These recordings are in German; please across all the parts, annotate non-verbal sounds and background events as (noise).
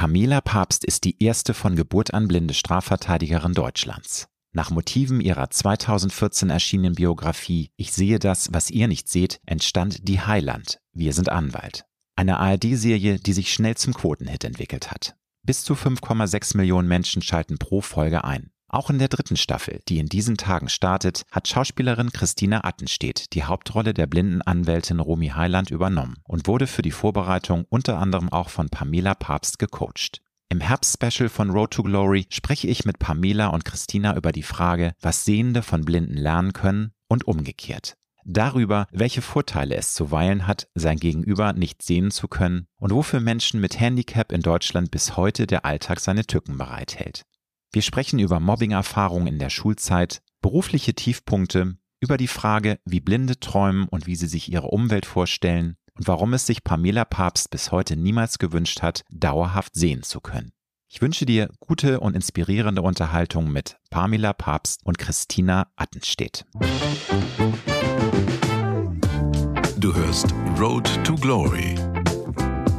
Pamela Papst ist die erste von Geburt an blinde Strafverteidigerin Deutschlands. Nach Motiven ihrer 2014 erschienenen Biografie Ich sehe das, was ihr nicht seht, entstand Die Heiland, Wir sind Anwalt. Eine ARD-Serie, die sich schnell zum Quotenhit entwickelt hat. Bis zu 5,6 Millionen Menschen schalten pro Folge ein. Auch in der dritten Staffel, die in diesen Tagen startet, hat Schauspielerin Christina Attenstedt die Hauptrolle der blinden Anwältin Romy Heiland übernommen und wurde für die Vorbereitung unter anderem auch von Pamela Papst gecoacht. Im Herbst-Special von Road to Glory spreche ich mit Pamela und Christina über die Frage, was Sehende von Blinden lernen können und umgekehrt. Darüber, welche Vorteile es zuweilen hat, sein Gegenüber nicht sehen zu können und wofür Menschen mit Handicap in Deutschland bis heute der Alltag seine Tücken bereithält. Wir sprechen über Mobbing-Erfahrungen in der Schulzeit, berufliche Tiefpunkte, über die Frage, wie Blinde träumen und wie sie sich ihre Umwelt vorstellen und warum es sich Pamela Papst bis heute niemals gewünscht hat, dauerhaft sehen zu können. Ich wünsche dir gute und inspirierende Unterhaltung mit Pamela Papst und Christina Attenstedt. Du hörst Road to Glory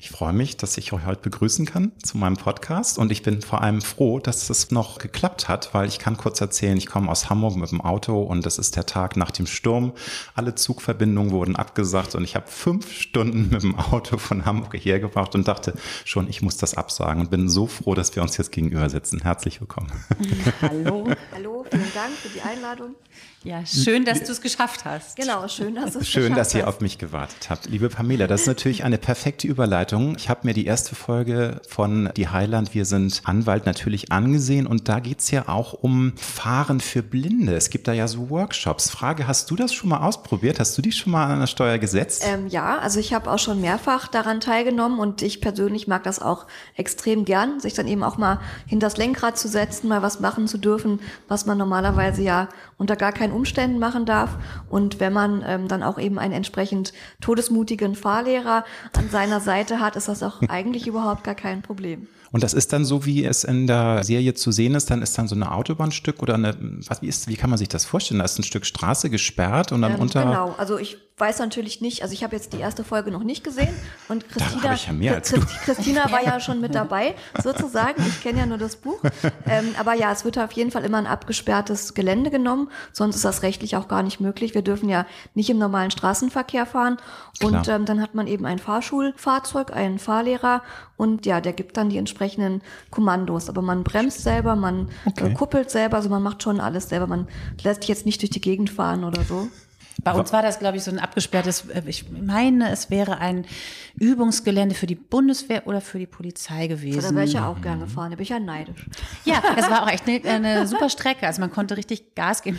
ich freue mich, dass ich euch heute begrüßen kann zu meinem Podcast und ich bin vor allem froh, dass es noch geklappt hat, weil ich kann kurz erzählen, ich komme aus Hamburg mit dem Auto und das ist der Tag nach dem Sturm. Alle Zugverbindungen wurden abgesagt und ich habe fünf Stunden mit dem Auto von Hamburg hierher gebracht und dachte schon, ich muss das absagen und bin so froh, dass wir uns jetzt gegenüber sitzen. Herzlich willkommen. (laughs) Hallo. Hallo, vielen Dank für die Einladung. Ja, schön, dass du es geschafft hast. Genau, schön, dass du es Schön, geschafft dass ihr hast. auf mich gewartet habt. Liebe Pamela, das ist natürlich eine perfekte Überleitung. Ich habe mir die erste Folge von Die Heiland, wir sind Anwalt natürlich angesehen und da geht's ja auch um Fahren für Blinde. Es gibt da ja so Workshops. Frage, hast du das schon mal ausprobiert? Hast du dich schon mal an der Steuer gesetzt? Ähm, ja, also ich habe auch schon mehrfach daran teilgenommen und ich persönlich mag das auch extrem gern, sich dann eben auch mal hinter das Lenkrad zu setzen, mal was machen zu dürfen, was man normalerweise ja unter gar keinen Umständen machen darf. Und wenn man ähm, dann auch eben einen entsprechend todesmutigen Fahrlehrer an seiner Seite hat, ist das auch (laughs) eigentlich überhaupt gar kein Problem. Und das ist dann so, wie es in der Serie zu sehen ist, dann ist dann so eine Autobahnstück oder eine, was, wie ist, wie kann man sich das vorstellen? Da ist ein Stück Straße gesperrt und dann Ähm, unter. Genau, also ich weiß natürlich nicht, also ich habe jetzt die erste Folge noch nicht gesehen und Christina, ja Christina war ja schon mit dabei, (laughs) sozusagen. Ich kenne ja nur das Buch. Ähm, aber ja, es wird auf jeden Fall immer ein abgesperrtes Gelände genommen, sonst ist das rechtlich auch gar nicht möglich. Wir dürfen ja nicht im normalen Straßenverkehr fahren. Und ähm, dann hat man eben ein Fahrschulfahrzeug, einen Fahrlehrer und ja, der gibt dann die entsprechenden Kommandos. Aber man bremst selber, man Okay. äh, kuppelt selber, also man macht schon alles selber. Man lässt sich jetzt nicht durch die Gegend fahren oder so. Bei uns war das, glaube ich, so ein abgesperrtes, äh, ich meine, es wäre ein Übungsgelände für die Bundeswehr oder für die Polizei gewesen. da wäre ich ja auch gern gefahren, da bin ich ja neidisch. Ja, es war auch echt eine, eine super Strecke. Also man konnte richtig Gas geben.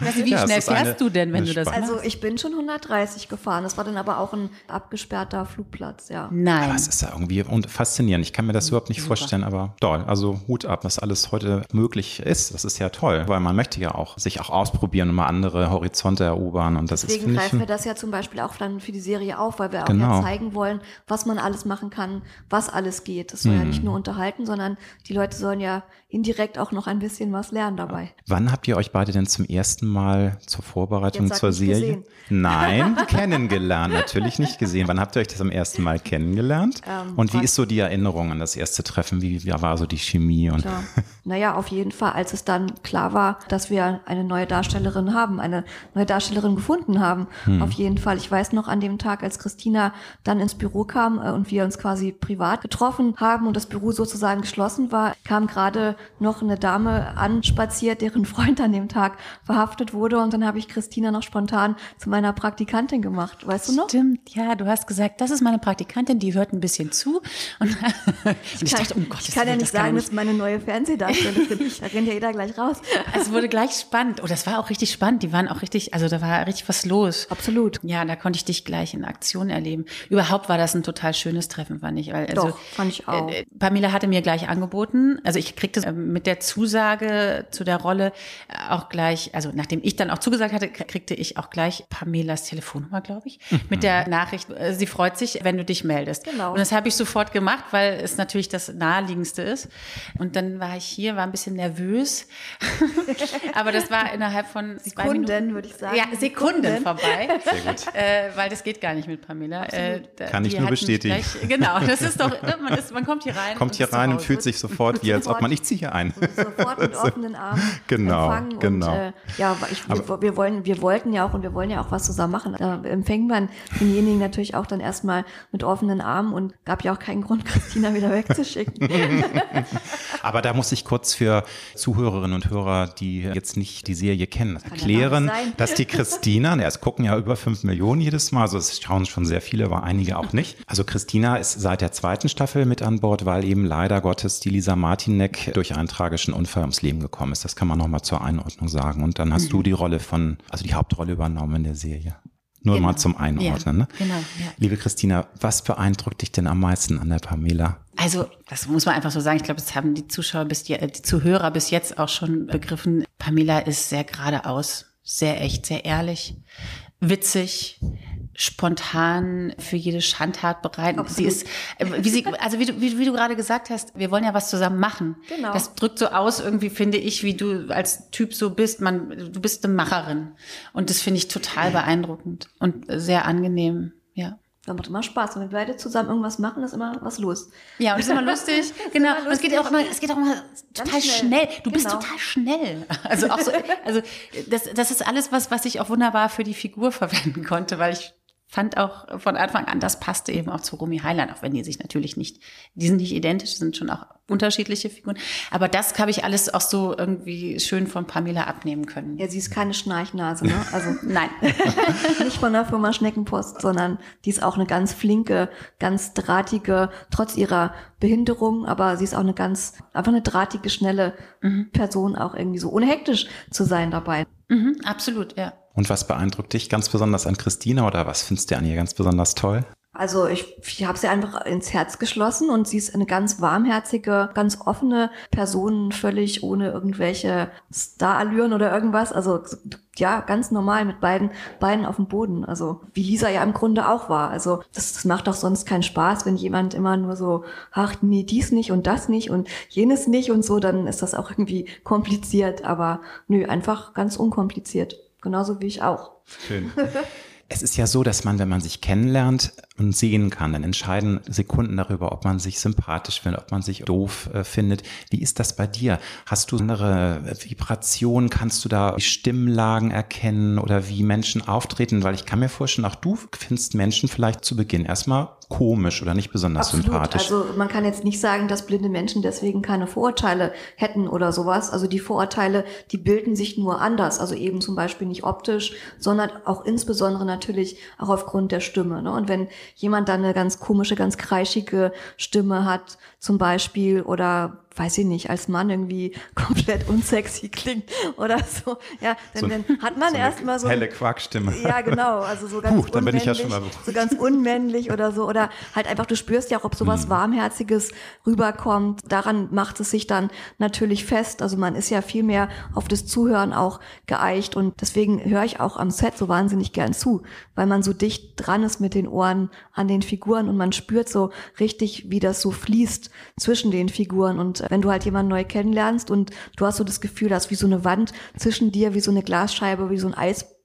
Nicht, wie Ja, schnell ist eine- fährst du denn, wenn du das Spannung. machst? Also ich bin schon 130 gefahren, das war dann aber auch ein abgesperrter Flugplatz, ja. Nein. Aber es ist ja irgendwie und faszinierend. Ich kann mir das überhaupt nicht vorstellen, aber toll. Also Hut ab, was alles heute möglich ist. Das ist ja toll, weil man möchte ja auch sich auch ausprobieren und mal andere Horizonte erobern. Und das ist, Deswegen ich, greifen wir das ja zum Beispiel auch dann für die Serie auf, weil wir auch Genau. ja zeigen wollen, was man alles machen kann, was alles geht. Das soll ja Mhm. nicht nur unterhalten, sondern die Leute sollen ja indirekt auch noch ein bisschen was lernen dabei. Wann habt ihr euch beide denn zum ersten Mal zur Vorbereitung zur Serie? gesehen. Nein, (laughs) kennengelernt. Natürlich nicht gesehen. Wann habt ihr euch das am ersten Mal kennengelernt? Ähm, und wie ist so die Erinnerung an das erste Treffen? Wie, wie war so die Chemie? Und Ja. Naja, auf jeden Fall, als es dann klar war, dass wir eine neue Darstellerin haben, eine neue Darstellerin gefunden haben. Hm. Auf jeden Fall. Ich weiß noch an dem Tag, als Christina dann ins Büro kam äh, und wir uns quasi privat getroffen haben und das Büro sozusagen geschlossen war, kam gerade noch eine Dame anspaziert, deren Freund an dem Tag verhaftet wurde. Und dann habe ich Christina noch spontan zu meiner Praktikantin gemacht. Weißt du noch? Stimmt, ja, du hast gesagt, das ist meine Praktikantin, die hört ein bisschen zu. Und, und (laughs) ich, dachte, um Gottes ich kann ja nicht das kann sagen, das ist meine neue Fernsehdarstellerin. (laughs) da rennt ja jeder gleich raus. Es wurde gleich spannend. Oh, das war auch richtig spannend. Die waren auch richtig, also Also da war richtig was los. Absolut. Ja, da konnte ich dich gleich in Aktion erleben. Überhaupt war das ein total schönes Treffen, fand ich. Weil, also, Doch, fand ich auch. Äh, Pamela hatte mir gleich angeboten, also ich kriegte äh, mit der Zusage zu der Rolle äh, auch gleich, also nachdem ich dann auch zugesagt hatte, kriegte ich auch gleich Pamelas Telefonnummer, glaube ich, mit der Nachricht, äh, sie freut sich, wenn du dich meldest. Genau. Und das habe ich sofort gemacht, weil es natürlich das naheliegendste ist. Und dann war ich hier, war ein bisschen nervös, (laughs) aber das war innerhalb von zwei Sekunden, Minuten, würde ich sagen. Ja, Sekunden, vorbei. (laughs) Sehr gut. Äh, weil das geht gar nicht mit Pamela. Äh, da- Kann ich nur bestätigen. Gleich, genau, das ist doch, ne, man, ist, man kommt hier rein. Kommt und hier rein und fühlt sich sofort wie, als ob man, ich ziehe hier ein. sofort mit (laughs) offenen Armen Genau, empfangen. genau. Und, äh, ja, ich, wir, wir, wollen, wir wollten ja auch und wir wollen ja auch was zusammen machen. Da empfängt man denjenigen natürlich auch dann erstmal mit offenen Armen und gab ja auch keinen Grund, (laughs) Christina wieder wegzuschicken. Aber da muss ich kurz für Zuhörerinnen und Hörer, die jetzt nicht die Serie kennen, erklären, dass die Christina, ne, es gucken ja über fünf Millionen jedes Mal, also es schauen schon sehr viele, aber einige auch nicht. Also Christina ist seit der zweiten Staffel mit an Bord, weil eben leider Gottes die Lisa Martinek durch einen tragischen Unfall ums Leben gekommen ist. Das kann man nochmal zur Einordnung sagen. Und dann hast du die Rolle von, also die Hauptrolle übernommen in der Serie. Nur Genau. mal zum Einordnen. Ja, ne? genau, ja. Liebe Christina, was beeindruckt dich denn am meisten an der Pamela? Also, das muss man einfach so sagen. Ich glaube, das haben die Zuschauer bis die, die Zuhörer bis jetzt auch schon begriffen. Pamela ist sehr geradeaus, sehr echt, sehr ehrlich, witzig, spontan für jede Schandtat bereit. Sie ist, äh, wie sie, also wie du, wie, wie du gerade gesagt hast, wir wollen ja was zusammen machen. Genau. Das drückt so aus, irgendwie finde ich, wie du als Typ so bist. Man, du bist eine Macherin. Und das finde ich total beeindruckend und sehr angenehm, ja. Das macht immer Spaß. Wenn wir beide zusammen irgendwas machen, ist immer was los. Ja, und es ist immer (laughs) lustig. genau. Und es geht auch immer, es geht auch immer total schnell. schnell. Du bist Genau. total schnell. (laughs) Also auch so, also das, das ist alles was, was ich auch wunderbar für die Figur verwenden konnte, weil ich fand auch von Anfang an, das passte eben auch zu Romy Highland, auch wenn die sich natürlich nicht, die sind nicht identisch, sind schon auch unterschiedliche Figuren. Aber das habe ich alles auch so irgendwie schön von Pamela abnehmen können. Ja, sie ist keine Schnarchnase, ne? Also (laughs) Nein. (laughs) nicht von der Firma Schneckenpost, sondern die ist auch eine ganz flinke, ganz drahtige, trotz ihrer Behinderung, aber sie ist auch eine ganz, einfach eine drahtige, schnelle Person, auch irgendwie so, ohne hektisch zu sein dabei. mhm, absolut, ja. Und was beeindruckt dich ganz besonders an Christina oder was findest du an ihr ganz besonders toll? Also ich, ich habe sie einfach ins Herz geschlossen und sie ist eine ganz warmherzige, ganz offene Person, völlig ohne irgendwelche Starallüren oder irgendwas. Also ja, ganz normal mit beiden Beinen auf dem Boden. Also wie Lisa ja im Grunde auch war. Also das, das macht doch sonst keinen Spaß, wenn jemand immer nur so, ach nee, dies nicht und das nicht und jenes nicht und so, dann ist das auch irgendwie kompliziert. Aber nö, einfach ganz unkompliziert. Genauso wie ich auch. Schön. (laughs) Es ist ja so, dass man, wenn man sich kennenlernt und sehen kann, dann entscheiden Sekunden darüber, ob man sich sympathisch findet, ob man sich doof äh, findet. Wie ist das bei dir? Hast du andere Vibrationen? Kannst du da Stimmlagen erkennen oder wie Menschen auftreten? Weil ich kann mir vorstellen, auch du findest Menschen vielleicht zu Beginn erstmal komisch oder nicht besonders Absolut. sympathisch. Also man kann jetzt nicht sagen, dass blinde Menschen deswegen keine Vorurteile hätten oder sowas. Also die Vorurteile, die bilden sich nur anders. Also eben zum Beispiel nicht optisch, sondern auch insbesondere natürlich auch aufgrund der Stimme. Ne? Und wenn jemand dann eine ganz komische, ganz kreischige Stimme hat, zum Beispiel, oder weiß ich nicht, als Mann irgendwie (laughs) komplett unsexy klingt oder so, ja, dann, So- dann hat man so erstmal so helle Quackstimme. ja, genau. Also so (laughs) ganz Puh, dann bin ich ja schon unmännlich, mal- so ganz unmännlich oder so. Oder halt einfach, du spürst ja auch, ob sowas Hm. Warmherziges rüberkommt. Daran macht es sich dann natürlich fest. Also man ist ja viel mehr auf das Zuhören auch geeicht. Und deswegen höre ich auch am Set so wahnsinnig gern zu, weil man so dicht dran ist mit den Ohren an den Figuren und man spürt so richtig, wie das so fließt zwischen den Figuren. Und wenn du halt jemanden neu kennenlernst und du hast so das Gefühl, dass wie so eine Wand zwischen dir, wie so eine Glasscheibe, wie so ein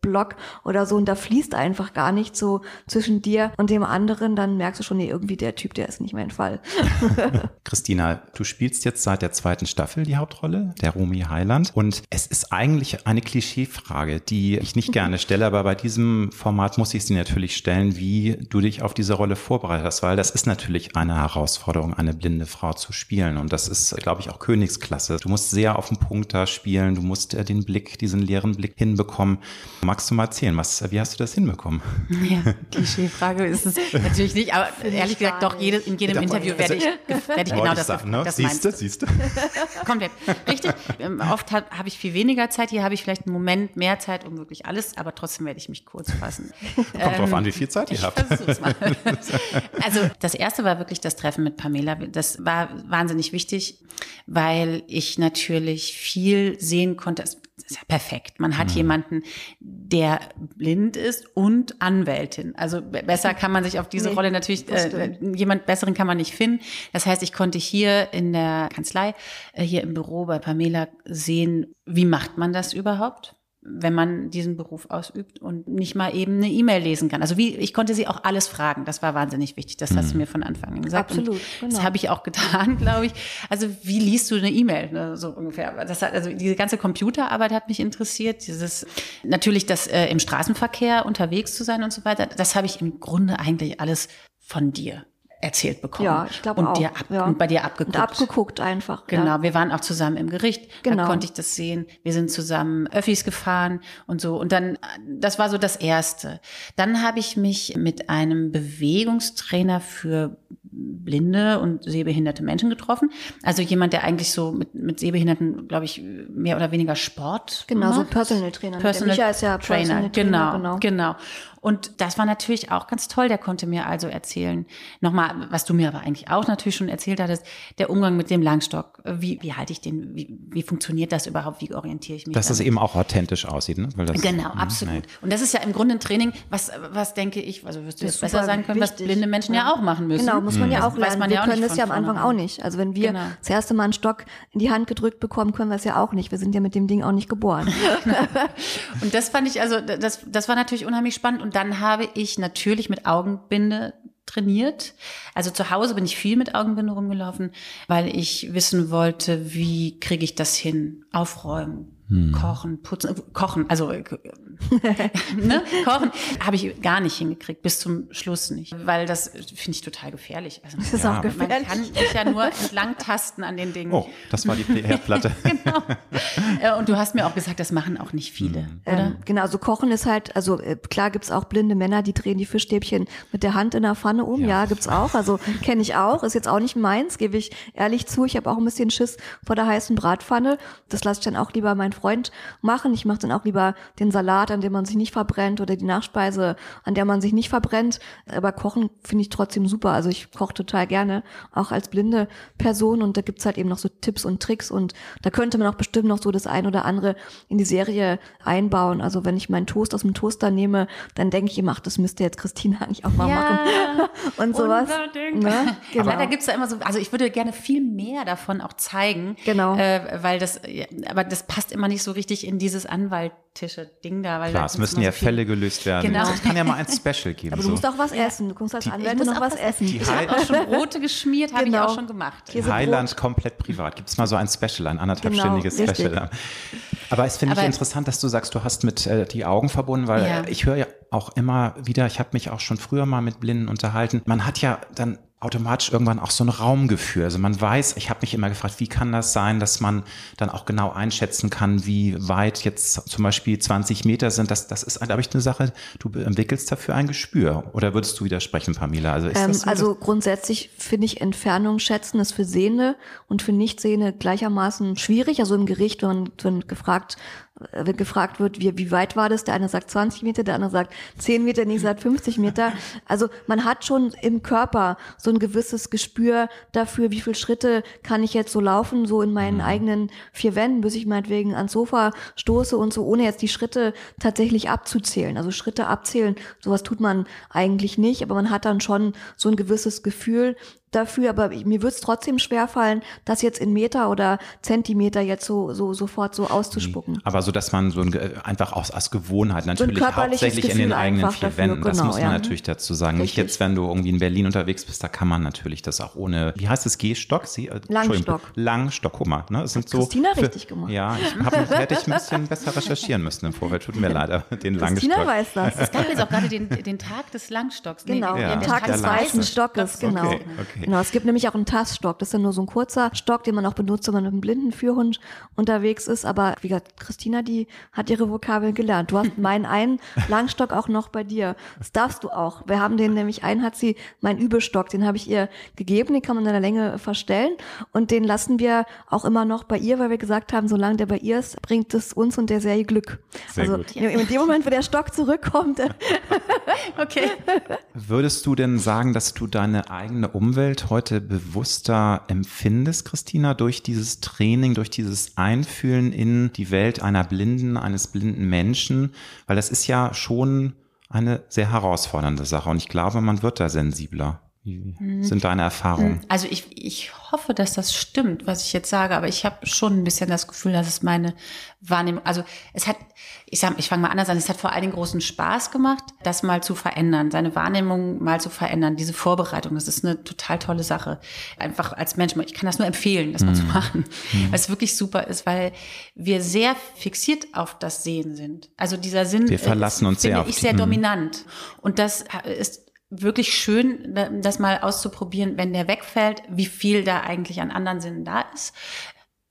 Eisblock oder so und da fließt einfach gar nicht so zwischen dir und dem anderen, dann merkst du schon, nee, irgendwie der Typ, der ist nicht mein Fall. (laughs) Christina, du spielst jetzt seit der zweiten Staffel die Hauptrolle, der Romy Highland. Und es ist eigentlich eine Klischeefrage, die ich nicht gerne stelle, aber bei diesem Format muss ich sie natürlich stellen, wie du dich auf diese Rolle vorbereitet hast, weil das ist natürlich eine Herausforderung, eine blinde Frau zu spielen. Und das ist, glaube ich, auch Königsklasse. Du musst sehr auf den Punkt da spielen, du musst äh, den Blick, diesen leeren Blick hinbekommen. Magst du mal erzählen? Was, wie hast du das hinbekommen? (laughs) Ja, Klischeefrage ist es (laughs) natürlich nicht, aber ehrlich gesagt, doch jede, in jedem Interview werde ich, werde ich genau das, sagen, ne? das siehst du, siehst du. (laughs) Komplett. Richtig. Ähm, Oft habe hab ich viel weniger Zeit, hier habe ich vielleicht einen Moment mehr Zeit um wirklich alles, aber trotzdem werde ich mich kurz fassen. Kommt drauf an, wie viel Zeit ihr Ich habt. mal. Also das erste war wirklich das Treffen mit Pamela. Das war wahnsinnig wichtig, weil ich natürlich viel sehen konnte. Es ist ja perfekt. Man Mhm. hat jemanden, der blind ist und Anwältin. Also be- besser kann man sich auf diese Nee, Rolle natürlich, äh, jemand besseren kann man nicht finden. Das heißt, ich konnte hier in der Kanzlei, äh, hier im Büro bei Pamela sehen, wie macht man das überhaupt? Wenn man diesen Beruf ausübt und nicht mal eben eine E-Mail lesen kann. Also wie, ich konnte sie auch alles fragen. Das war wahnsinnig wichtig. Das hast du mir von Anfang an gesagt. Absolut, Und genau. Das habe ich auch getan, (laughs) glaube ich. Also wie liest du eine E-Mail? Ne, so ungefähr. Das hat, also diese ganze Computerarbeit hat mich interessiert. Dieses, natürlich das äh, im Straßenverkehr unterwegs zu sein und so weiter. Das habe ich im Grunde eigentlich alles von dir erzählt bekommen. Ja, ich glaube und auch. Dir ab, ja. Und bei dir abgeguckt. Und abgeguckt einfach. Genau, Ja. wir waren auch zusammen im Gericht. Da Genau. konnte ich das sehen. Wir sind zusammen Öffis gefahren und so. Und dann, das war so das Erste. Dann habe ich mich mit einem Bewegungstrainer für blinde und sehbehinderte Menschen getroffen. Also jemand, der eigentlich so mit, mit Sehbehinderten, glaube ich, mehr oder weniger Sport Genau, so macht. Personal Trainer. Personal der Micha ist ja Trainer, Personal genau, Trainer, genau, genau. Und das war natürlich auch ganz toll. Der konnte mir also erzählen, nochmal, was du mir aber eigentlich auch natürlich schon erzählt hattest, der Umgang mit dem Langstock. Wie, wie halte ich den, wie, wie funktioniert das überhaupt? Wie orientiere ich mich? Dass es damit? eben auch authentisch aussieht, ne? Weil das, Genau, Mhm, absolut. nein. Und das ist ja im Grunde ein Training, was, was denke ich, also wirst du Das jetzt besser sagen können, was wichtig. blinde Menschen ja, Ja. auch machen müssen. Genau, muss man ja Das auch lernen. man wir ja auch können das ja am Anfang auch nicht. Also wenn wir Genau. das erste Mal einen Stock in die Hand gedrückt bekommen, können wir es ja auch nicht. Wir sind ja mit dem Ding auch nicht geboren. (laughs) Und das fand ich, also das, das war natürlich unheimlich spannend. Und dann habe ich natürlich mit Augenbinde trainiert. Also zu Hause bin ich viel mit Augenbinde rumgelaufen, weil ich wissen wollte, wie kriege ich das hin? Aufräumen, kochen, putzen, äh, kochen, also äh, (laughs) ne? kochen habe ich gar nicht hingekriegt, bis zum Schluss nicht, weil das finde ich total gefährlich. Also, Das ist Ja. auch man gefährlich. kann sich ja nur entlang tasten an den Dingen. Oh, das war die Herdplatte. (laughs) Genau. Äh, Und du hast mir auch gesagt, das machen auch nicht viele, oder? Ähm, genau, so kochen ist halt, also äh, klar gibt's auch blinde Männer, die drehen die Fischstäbchen mit der Hand in der Pfanne um. Ja, gibt's auch. Also kenne ich auch. Ist jetzt auch nicht meins, gebe ich ehrlich zu. Ich habe auch ein bisschen Schiss vor der heißen Bratpfanne. Das lasse ich dann auch lieber meinen Freund machen. Ich mache dann auch lieber den Salat, an dem man sich nicht verbrennt oder die Nachspeise, an der man sich nicht verbrennt. Aber kochen finde ich trotzdem super. Also ich koche total gerne, auch als blinde Person. Und da gibt's halt eben noch so Tipps und Tricks. Und da könnte man auch bestimmt noch so das ein oder andere in die Serie einbauen. Also wenn ich meinen Toast aus dem Toaster nehme, dann denke ich immer, ach, das müsste jetzt Christina (laughs) eigentlich auch mal machen. (laughs) Und sowas. Unbedingt. Ne? Genau. Aber da gibt's ja immer so, also ich würde gerne viel mehr davon auch zeigen. Genau. Äh, weil das, ja, aber das passt immer nicht so richtig in dieses Anwalttische-Ding da. Weil Klar, es müssen ja Fälle gelöst werden. Genau. Es kann ja mal ein Special geben. (laughs) Aber du so. musst auch was essen. Du kommst als Anwältin muss noch auch was essen. Die Ich habe auch schon Brote geschmiert, habe Genau. ich auch schon gemacht. Käsebrot. Highland komplett privat. Gibt es mal so ein Special, ein anderthalbstündiges Genau. Special. Aber es finde ich interessant, dass du sagst, du hast mit äh, die Augen verbunden, weil Ja. ich höre ja auch immer wieder, ich habe mich auch schon früher mal mit Blinden unterhalten. Man hat ja dann automatisch irgendwann auch so ein Raumgefühl. Also man weiß, ich habe mich immer gefragt, wie kann das sein, dass man dann auch genau einschätzen kann, wie weit jetzt zum Beispiel 20 Meter sind. Das, das ist, glaube ich, eine Sache, du entwickelst dafür ein Gespür. Oder würdest du widersprechen, Pamela? Also Ähm, so, also grundsätzlich finde ich Entfernung schätzen ist für Sehende und für Nichtsehende gleichermaßen schwierig. Also im Gericht, wenn, wenn gefragt, wenn gefragt wird, wie, wie weit war das? Der eine sagt 20 Meter, der andere sagt 10 Meter, der nächste sagt 50 Meter. Also man hat schon im Körper so ein gewisses Gespür dafür, wie viele Schritte kann ich jetzt so laufen, so in meinen eigenen vier Wänden, bis ich meinetwegen ans Sofa stoße und so, ohne jetzt die Schritte tatsächlich abzuzählen. Also Schritte abzählen, sowas tut man eigentlich nicht, aber man hat dann schon so ein gewisses Gefühl dafür, aber mir wird es trotzdem schwerfallen, das jetzt in Meter oder Zentimeter jetzt so, so sofort so auszuspucken. Aber so, dass man so ein, Ge- einfach aus, aus Gewohnheit natürlich körperliches hauptsächlich in den Gefühl eigenen vier dafür, Wänden. Das genau, muss man ja. natürlich dazu sagen. Nicht Richtig. jetzt, wenn du irgendwie in Berlin unterwegs bist, da kann man natürlich das auch ohne, wie heißt es, Gehstock? Sie, äh, Langstock. Langstock, guck mal. Ne? Es sind so Christina für- richtig gemacht. Ja, ich hab, hätte ich ein bisschen besser recherchieren müssen im Vorfeld. Tut mir leid, den Christina Langstock. weiß das. Es gab jetzt auch gerade den, den Tag des Langstocks. Genau, Ja, den Tag des weißen Stockes, genau. Okay, okay. Okay. Genau, es gibt nämlich auch einen Taststock. Das ist ja nur so ein kurzer Stock, den man auch benutzt, wenn man mit einem blinden Führhund unterwegs ist. Aber wie gesagt, Christina, die hat ihre Vokabeln gelernt. Du hast meinen einen Langstock auch noch bei dir. Das darfst du auch. Wir haben den nämlich, einen hat sie, mein Übestock, den habe ich ihr gegeben. Den kann man in der Länge verstellen. Und den lassen wir auch immer noch bei ihr, weil wir gesagt haben, solange der bei ihr ist, bringt es uns und der Serie Glück. Sehr also gut. in dem Moment, wo der Stock zurückkommt. (laughs) okay. (laughs) Würdest du denn sagen, dass du deine eigene Umwelt heute bewusster empfindest, Christina, durch dieses Training, durch dieses Einfühlen in die Welt einer Blinden, eines blinden Menschen? Weil das ist ja schon eine sehr herausfordernde Sache und ich glaube, man wird da sensibler. Wie mhm. sind deine Erfahrungen? Mhm. Also ich, ich hoffe, dass das stimmt, was ich jetzt sage, aber ich habe schon ein bisschen das Gefühl, dass es meine Wahrnehmung, also es hat, ich sag, ich fange mal anders an, es hat vor allen Dingen großen Spaß gemacht, das mal zu verändern, seine Wahrnehmung mal zu verändern, diese Vorbereitung, das ist eine total tolle Sache. Einfach als Mensch, ich kann das nur empfehlen, das mal zu mhm. machen, mhm. weil es wirklich super ist, weil wir sehr fixiert auf das Sehen sind. Also dieser Sinn wir verlassen ist, uns sehr finde ich sehr dominant und das ist wirklich schön, das mal auszuprobieren, wenn der wegfällt, wie viel da eigentlich an anderen Sinnen da ist.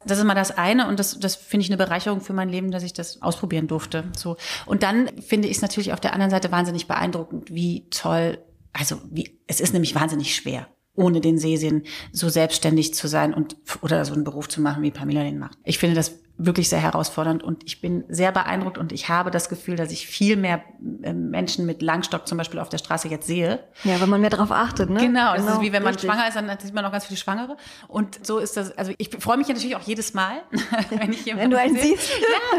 Das ist mal das eine und das, das finde ich eine Bereicherung für mein Leben, dass ich das ausprobieren durfte. So und dann finde ich es natürlich auf der anderen Seite wahnsinnig beeindruckend, wie toll. Also wie es ist nämlich wahnsinnig schwer, ohne den Sehsinn so selbstständig zu sein und oder so einen Beruf zu machen, wie Pamela den macht. Ich finde das wirklich sehr herausfordernd und ich bin sehr beeindruckt und ich habe das Gefühl, dass ich viel mehr ähm, Menschen mit Langstock zum Beispiel auf der Straße jetzt sehe. Ja, wenn man mehr darauf achtet, ne? Genau, das ist genau, wie wenn man richtig. schwanger ist, dann sieht man noch ganz viele Schwangere und so ist das, also ich freue mich natürlich auch jedes Mal, (laughs) wenn ich jemanden Wenn du einen sehe. siehst.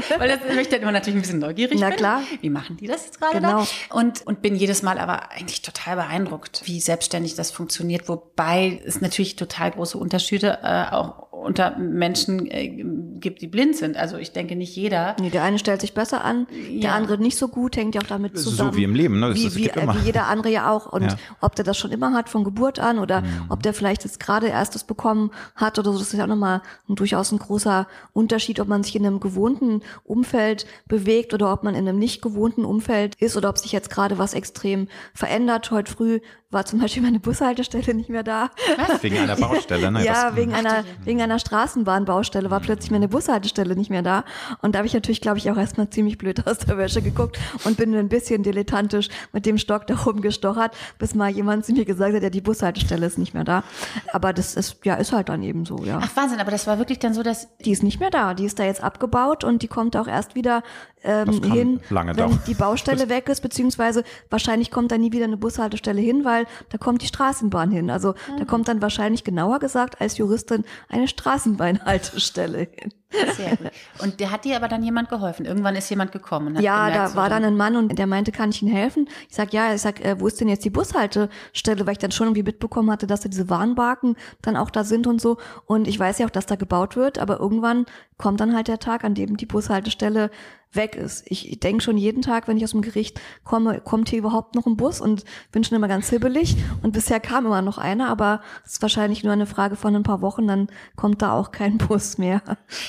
Ja, weil das ich dann immer natürlich ein bisschen neugierig Na bin. klar. Wie machen die das jetzt gerade genau. da? Und, und bin jedes Mal aber eigentlich total beeindruckt, wie selbstständig das funktioniert, wobei es natürlich total große Unterschiede äh, auch unter Menschen äh, gibt, die blind sind. Also ich denke nicht jeder. Nee, der eine stellt sich besser an, ja. der andere nicht so gut, hängt ja auch damit zusammen. So wie im Leben, ne? Das wie, wie, äh, wie jeder andere ja auch. Und ja. ob der das schon immer hat von Geburt an oder mhm. ob der vielleicht jetzt gerade erst das bekommen hat oder so, das ist ja auch nochmal ein, durchaus ein großer Unterschied, ob man sich in einem gewohnten Umfeld bewegt oder ob man in einem nicht gewohnten Umfeld ist oder ob sich jetzt gerade was extrem verändert. Heute früh war zum Beispiel meine Bushaltestelle nicht mehr da. Was? Wegen einer (laughs) Baustelle, ne? Ja, wegen einer, wegen einer Straßenbahnbaustelle war plötzlich meine Bushaltestelle nicht mehr da. Und da habe ich natürlich, glaube ich, auch erstmal ziemlich blöd aus der Wäsche geguckt und bin ein bisschen dilettantisch mit dem Stock da rumgestochert, bis mal jemand zu mir gesagt hat, ja, die Bushaltestelle ist nicht mehr da. Aber das ist, ja, ist halt dann eben so, ja. Ach Wahnsinn, aber das war wirklich dann so, dass... Die ist nicht mehr da. Die ist da jetzt abgebaut und die kommt auch erst wieder ähm, hin, wenn dauern. die Baustelle weg ist, beziehungsweise wahrscheinlich kommt da nie wieder eine Bushaltestelle hin, weil da kommt die Straßenbahn hin. Also mhm. da kommt dann wahrscheinlich genauer gesagt als Juristin eine Straßenbahnhaltestelle hin. Sehr gut. Und der hat dir aber dann jemand geholfen. Irgendwann ist jemand gekommen. ja, gemerkt, da war dann ein Mann und der meinte, kann ich Ihnen helfen? Ich sag ja, ich sag, äh, wo ist denn jetzt die Bushaltestelle? Weil ich dann schon irgendwie mitbekommen hatte, dass da diese Warnbarken dann auch da sind und so. Und ich weiß ja auch, dass da gebaut wird, aber irgendwann kommt dann halt der Tag, an dem die Bushaltestelle weg ist. Ich denke schon jeden Tag, wenn ich aus dem Gericht komme, kommt hier überhaupt noch ein Bus und bin schon immer ganz hibbelig. Und bisher kam immer noch einer, aber es ist wahrscheinlich nur eine Frage von ein paar Wochen, dann kommt da auch kein (laughs) Bus mehr.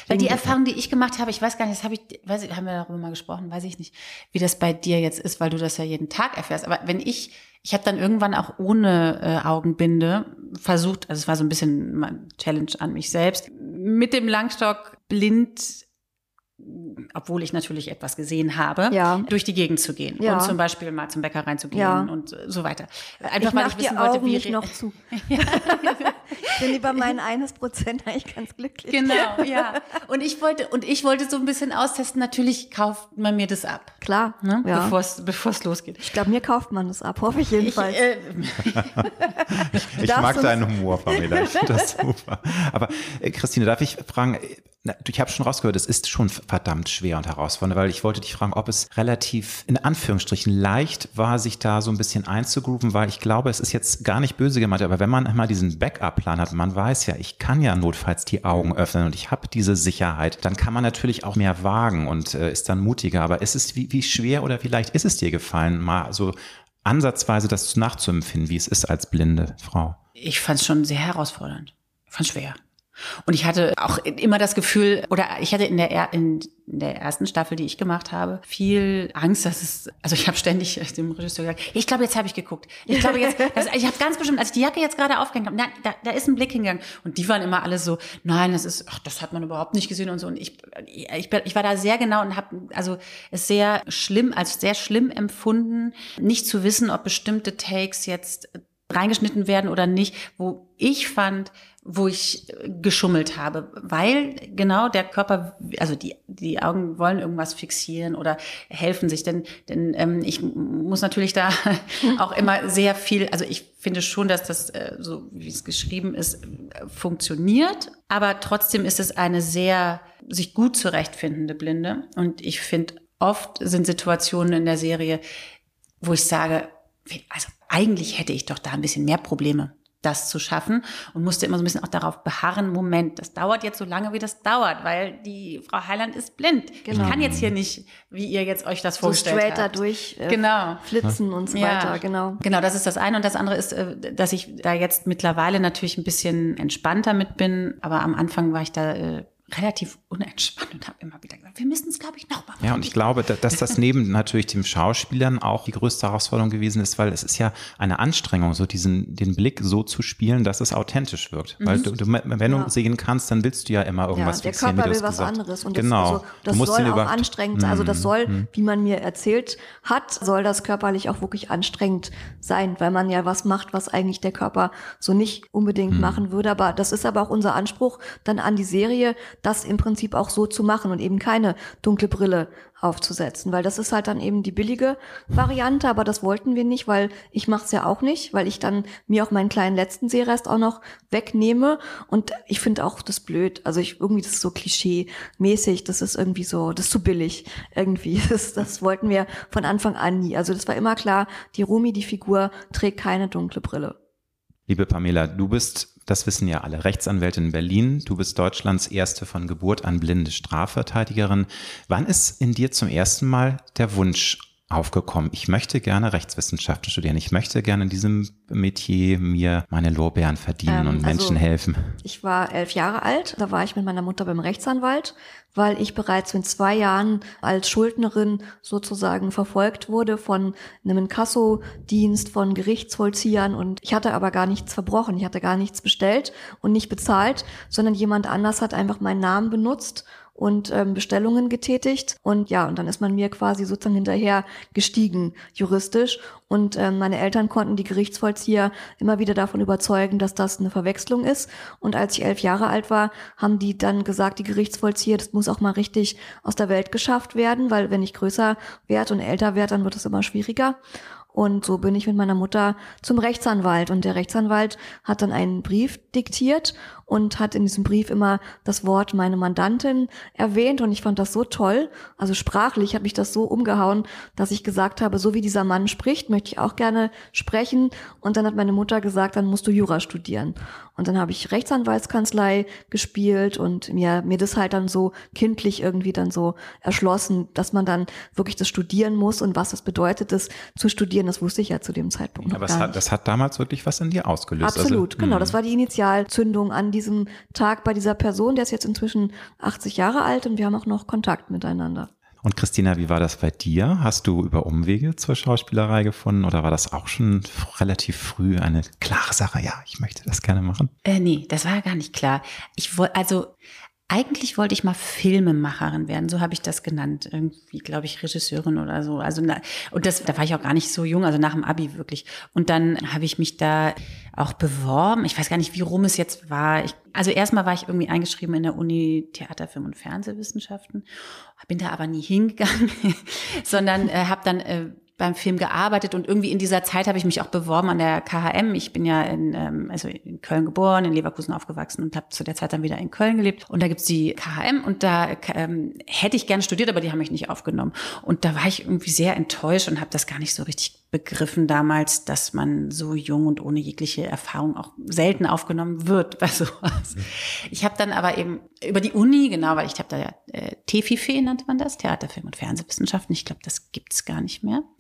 Weil die Erfahrung, die ich gemacht habe, ich weiß gar nicht, das habe ich, weiß ich, haben wir darüber mal gesprochen, weiß ich nicht, wie das bei dir jetzt ist, weil du das ja jeden Tag erfährst. Aber wenn ich ich habe dann irgendwann auch ohne äh, Augenbinde versucht, also es war so ein bisschen mein Challenge an mich selbst, mit dem Langstock blind obwohl ich natürlich etwas gesehen habe, ja. durch die Gegend zu gehen ja. und zum Beispiel mal zum Bäcker reinzugehen ja. und so weiter. Einfach ich weil ich wissen wollte, wie nicht noch zu. (laughs) ich bin über meinen eines Prozent eigentlich ganz glücklich. Genau, ja. Und ich wollte und ich wollte so ein bisschen austesten. Natürlich kauft man mir das ab. Klar, ne? ja. bevor es bevor es losgeht. Ich glaube, mir kauft man das ab, hoffe ich jedenfalls. (laughs) Ich, äh, ich mag deinen Humor, Pamela. Ich (laughs) finde das super. Aber äh, Christine, darf ich fragen? Na, ich habe schon rausgehört, es ist schon verdammt schwer und herausfordernd, weil ich wollte dich fragen, ob es relativ in Anführungsstrichen leicht war, sich da so ein bisschen einzugrooven, weil ich glaube, es ist jetzt gar nicht böse gemeint, aber wenn man einmal diesen Backup-Plan hat, man weiß ja, ich kann ja notfalls die Augen öffnen und ich habe diese Sicherheit, dann kann man natürlich auch mehr wagen und äh, ist dann mutiger. Aber ist es wie, wie schwer oder wie leicht ist es dir gefallen, mal so ansatzweise das nachzuempfinden, wie es ist als blinde Frau? Ich fand es schon sehr herausfordernd. Ich fand schwer. Und ich hatte auch immer das Gefühl, oder ich hatte in der, in der ersten Staffel, die ich gemacht habe, viel Angst, dass es, also ich habe ständig dem Regisseur gesagt, ich glaube, jetzt habe ich geguckt. Ich glaube jetzt, (laughs) das, ich habe ganz bestimmt, als ich die Jacke jetzt gerade aufgehängt habe, da, da ist ein Blick hingegangen. Und die waren immer alle so, nein, das ist, ach, das hat man überhaupt nicht gesehen und so. Und ich, ich, ich war da sehr genau und habe also es sehr schlimm, als sehr schlimm empfunden, nicht zu wissen, ob bestimmte Takes jetzt reingeschnitten werden oder nicht, wo ich fand, wo ich geschummelt habe, weil genau der Körper, also die, die Augen wollen irgendwas fixieren oder helfen sich, denn, denn ähm, ich muss natürlich da (laughs) auch immer sehr viel, also ich finde schon, dass das, äh, so wie es geschrieben ist, funktioniert, aber trotzdem ist es eine sehr sich gut zurechtfindende Blinde. Und ich finde, oft sind Situationen in der Serie, wo ich sage, also eigentlich hätte ich doch da ein bisschen mehr Probleme das zu schaffen und musste immer so ein bisschen auch darauf beharren, Moment, das dauert jetzt so lange, wie das dauert, weil die Frau Heiland ist blind. Genau. Ich kann jetzt hier nicht, wie ihr jetzt euch das so vorgestellt straight habt. dadurch äh, genau. flitzen und so weiter, genau. Genau, das ist das eine und das andere ist, äh, dass ich da jetzt mittlerweile natürlich ein bisschen entspannter mit bin, aber am Anfang war ich da äh, relativ unentspannt und habe immer wieder gesagt, wir müssen es, glaube ich, noch mal machen. Ja, und ich glaube, dass das neben (laughs) natürlich dem Schauspielern auch die größte Herausforderung gewesen ist, weil es ist ja eine Anstrengung, so diesen, den Blick so zu spielen, dass es authentisch wirkt. Mhm. Weil du, du, wenn ja. du sehen kannst, dann willst du ja immer irgendwas ja, der fixieren. Der Körper will was gesagt. anderes. Und genau. Das, also, das du soll auch anstrengend sein. Also das mhm. soll, mhm. wie man mir erzählt hat, soll das körperlich auch wirklich anstrengend sein, weil man ja was macht, was eigentlich der Körper so nicht unbedingt mhm. machen würde. Aber das ist aber auch unser Anspruch dann an die Serie, das im Prinzip auch so zu machen und eben keine dunkle Brille aufzusetzen, weil das ist halt dann eben die billige Variante, aber das wollten wir nicht, weil ich mache es ja auch nicht, weil ich dann mir auch meinen kleinen letzten Seerest auch noch wegnehme. Und ich finde auch das blöd, also ich irgendwie das ist so klischee-mäßig, das ist irgendwie so, das ist zu billig irgendwie, (laughs) das, das wollten wir von Anfang an nie, also das war immer klar, die Rumi, die Figur, trägt keine dunkle Brille. Liebe Pamela, du bist das wissen ja alle, Rechtsanwältin in Berlin. Du bist Deutschlands erste von Geburt an blinde Strafverteidigerin. Wann ist in dir zum ersten Mal der Wunsch aufgekommen, ich möchte gerne Rechtswissenschaften studieren, ich möchte gerne in diesem Metier mir meine Lorbeeren verdienen ähm, und Menschen also, helfen? Ich war elf Jahre alt, da war ich mit meiner Mutter beim Rechtsanwalt, weil ich bereits in zwei Jahren als Schuldnerin sozusagen verfolgt wurde von einem Inkasso-Dienst, von Gerichtsvollziehern. Und ich hatte aber gar nichts verbrochen, ich hatte gar nichts bestellt und nicht bezahlt, sondern jemand anders hat einfach meinen Namen benutzt und ähm, Bestellungen getätigt. Und ja, und dann ist man mir quasi sozusagen hinterher gestiegen, juristisch. Und ähm, meine Eltern konnten die Gerichtsvollzieher immer wieder davon überzeugen, dass das eine Verwechslung ist. Und als ich elf Jahre alt war, haben die dann gesagt, die Gerichtsvollzieher, das muss auch mal richtig aus der Welt geschafft werden, weil wenn ich größer werde und älter werde, dann wird es immer schwieriger. Und so bin ich mit meiner Mutter zum Rechtsanwalt. Und der Rechtsanwalt hat dann einen Brief diktiert und hat in diesem Brief immer das Wort meine Mandantin erwähnt und ich fand das so toll. Also sprachlich hat mich das so umgehauen, dass ich gesagt habe, so wie dieser Mann spricht, möchte ich auch gerne sprechen. Und dann hat meine Mutter gesagt, dann musst du Jura studieren. Und dann habe ich Rechtsanwaltskanzlei gespielt und mir, mir das halt dann so kindlich irgendwie dann so erschlossen, dass man dann wirklich das studieren muss und was das bedeutet, das zu studieren, das wusste ich ja zu dem Zeitpunkt. Aber es hat, das hat damals wirklich was in dir ausgelöst. Absolut, also, genau. Hm. Das war die Initialzündung an die diesem Tag bei dieser Person, der ist jetzt inzwischen 80 Jahre alt und wir haben auch noch Kontakt miteinander. Und Christina, wie war das bei dir? Hast du über Umwege zur Schauspielerei gefunden oder war das auch schon relativ früh eine klare Sache? Ja, ich möchte das gerne machen. Äh, nee, das war gar nicht klar. Ich wollte, also eigentlich wollte ich mal Filmemacherin werden, so habe ich das genannt. Irgendwie, glaube ich, Regisseurin oder so. Also na, und das, da war ich auch gar nicht so jung, also nach dem Abi wirklich. Und dann habe ich mich da auch beworben. Ich weiß gar nicht, wie rum es jetzt war. Ich, also erstmal war ich irgendwie eingeschrieben in der Uni Theater, Film und Fernsehwissenschaften, bin da aber nie hingegangen, (laughs) sondern äh, habe dann äh, beim Film gearbeitet und irgendwie in dieser Zeit habe ich mich auch beworben an der KHM. Ich bin ja in, ähm, also in Köln geboren, in Leverkusen aufgewachsen und habe zu der Zeit dann wieder in Köln gelebt. Und da gibt's die KHM und da ähm, hätte ich gerne studiert, aber die haben mich nicht aufgenommen. Und da war ich irgendwie sehr enttäuscht und habe das gar nicht so richtig begriffen damals, dass man so jung und ohne jegliche Erfahrung auch selten aufgenommen wird bei (laughs) sowas. Ich habe dann aber eben über die Uni, genau, weil ich habe da ja äh, TFIFE nannte man das, Theater, Film und Fernsehwissenschaften. Ich glaube, das gibt's gar nicht mehr. (laughs)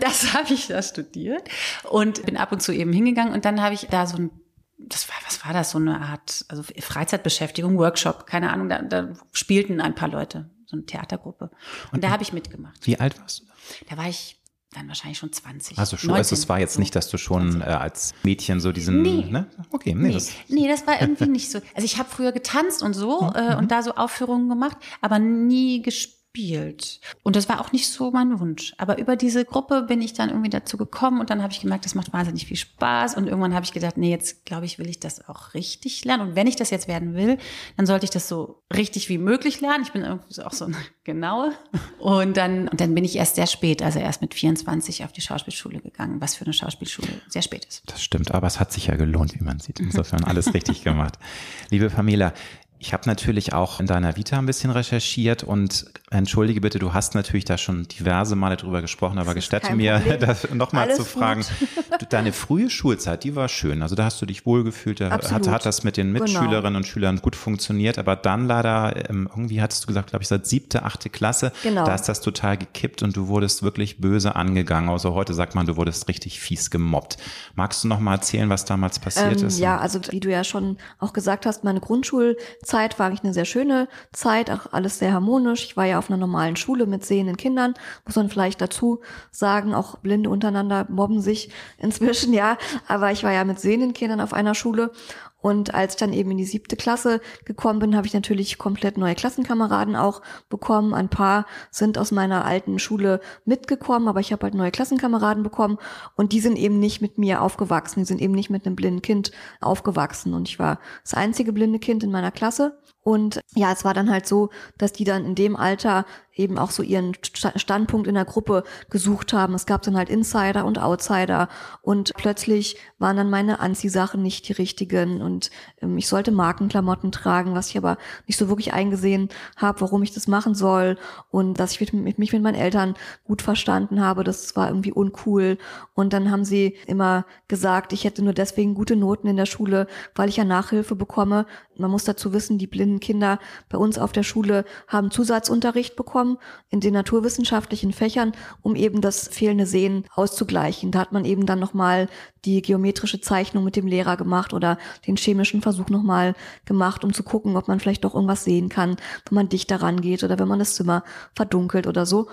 Das habe ich da studiert und bin ab und zu eben hingegangen und dann habe ich da so ein das war, was war das, so eine Art, also Freizeitbeschäftigung, Workshop, keine Ahnung, da, da spielten ein paar Leute, so eine Theatergruppe. Und, Und da habe ich mitgemacht. Wie alt warst du? Da war ich dann wahrscheinlich schon 20. Also schon, 19, also es war jetzt so nicht, dass du schon äh, als Mädchen so diesen, nee. ne? Okay, nee, nee. Das, nee, das war irgendwie nicht so. Also ich habe früher getanzt und so mhm. äh, und da so Aufführungen gemacht, aber nie gespielt gespielt. Und das war auch nicht so mein Wunsch. Aber über diese Gruppe bin ich dann irgendwie dazu gekommen und dann habe ich gemerkt, das macht wahnsinnig viel Spaß. Und irgendwann habe ich gedacht, nee, jetzt glaube ich, will ich das auch richtig lernen. Und wenn ich das jetzt werden will, dann sollte ich das so richtig wie möglich lernen. Ich bin irgendwie auch so eine (laughs) genaue. Und dann, und dann bin ich erst sehr spät, also erst mit 24 auf die Schauspielschule gegangen, was für eine Schauspielschule sehr spät ist. Das stimmt, aber es hat sich ja gelohnt, wie man sieht. Insofern alles richtig gemacht. (laughs) Liebe Pamela, ich habe natürlich auch in deiner Vita ein bisschen recherchiert und entschuldige bitte, du hast natürlich da schon diverse Male drüber gesprochen, aber gestatte mir, (laughs) das nochmal zu fragen. Du, deine frühe Schulzeit, die war schön. Also da hast du dich wohlgefühlt, da hat, hat, das mit den genau. Mitschülerinnen genau. und Schülern gut funktioniert, aber dann leider, ähm, irgendwie hattest du gesagt, glaube ich, seit siebte, achte Klasse, genau. da ist das total gekippt und du wurdest wirklich böse angegangen. Also heute sagt man, du wurdest richtig fies gemobbt. Magst du nochmal erzählen, was damals passiert ähm, ist? Ja, also wie du ja schon auch gesagt hast, meine Grundschulzeit Zeit war eigentlich eine sehr schöne Zeit, auch alles sehr harmonisch. Ich war ja auf einer normalen Schule mit sehenden Kindern, muss man vielleicht dazu sagen, auch Blinde untereinander mobben sich (laughs) inzwischen, ja, aber ich war ja mit sehenden Kindern auf einer Schule und als ich dann eben in die siebte Klasse gekommen bin, habe ich natürlich komplett neue Klassenkameraden auch bekommen. Ein paar sind aus meiner alten Schule mitgekommen, aber ich habe halt neue Klassenkameraden bekommen und die sind eben nicht mit mir aufgewachsen. Die sind eben nicht mit einem blinden Kind aufgewachsen. Und ich war das einzige blinde Kind in meiner Klasse. Und ja, es war dann halt so, dass die dann in dem Alter eben auch so ihren Standpunkt in der Gruppe gesucht haben. Es gab dann halt Insider und Outsider und plötzlich waren dann meine Anziehsachen nicht die richtigen und ähm, ich sollte Markenklamotten tragen, was ich aber nicht so wirklich eingesehen habe, warum ich das machen soll und dass ich mich mit meinen Eltern gut verstanden habe, das war irgendwie uncool und dann haben sie immer gesagt, ich hätte nur deswegen gute Noten in der Schule, weil ich ja Nachhilfe bekomme. Man muss dazu wissen, die blinden Kinder bei uns auf der Schule haben Zusatzunterricht bekommen bekommen in den naturwissenschaftlichen Fächern, um eben das fehlende Sehen auszugleichen. Da hat man eben dann nochmal die geometrische Zeichnung mit dem Lehrer gemacht oder den chemischen Versuch nochmal gemacht, um zu gucken, ob man vielleicht doch irgendwas sehen kann, wenn man dichter rangeht oder wenn man das Zimmer verdunkelt oder so.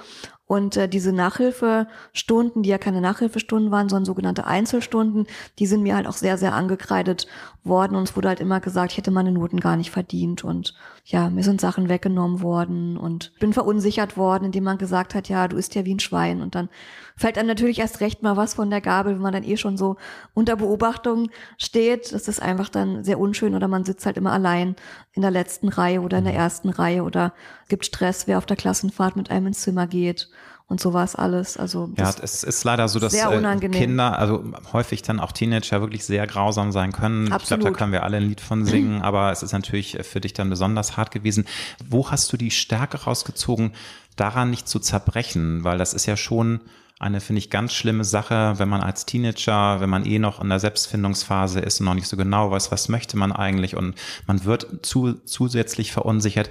Und äh, diese Nachhilfestunden, die ja keine Nachhilfestunden waren, sondern sogenannte Einzelstunden, die sind mir halt auch sehr, sehr angekreidet worden. Und es wurde halt immer gesagt, ich hätte meine Noten gar nicht verdient. Und ja, mir sind Sachen weggenommen worden und bin verunsichert worden, indem man gesagt hat, ja, du isst ja wie ein Schwein. Und dann fällt einem natürlich erst recht mal was von der Gabel, wenn man dann eh schon so unter Beobachtung steht. Das ist einfach dann sehr unschön oder man sitzt halt immer allein in der letzten Reihe oder in der mhm. ersten Reihe oder gibt Stress, wer auf der Klassenfahrt mit einem ins Zimmer geht und sowas alles. Also ja, es ist leider so, dass äh, Kinder, also häufig dann auch Teenager wirklich sehr grausam sein können. Absolut. Ich glaube, da können wir alle ein Lied von (clears throat) singen, aber es ist natürlich für dich dann besonders hart gewesen. Wo hast du die Stärke rausgezogen, daran nicht zu zerbrechen? Weil das ist ja schon eine, finde ich, ganz schlimme Sache, wenn man als Teenager, wenn man eh noch in der Selbstfindungsphase ist und noch nicht so genau weiß, was möchte man eigentlich und man wird zu, zusätzlich verunsichert.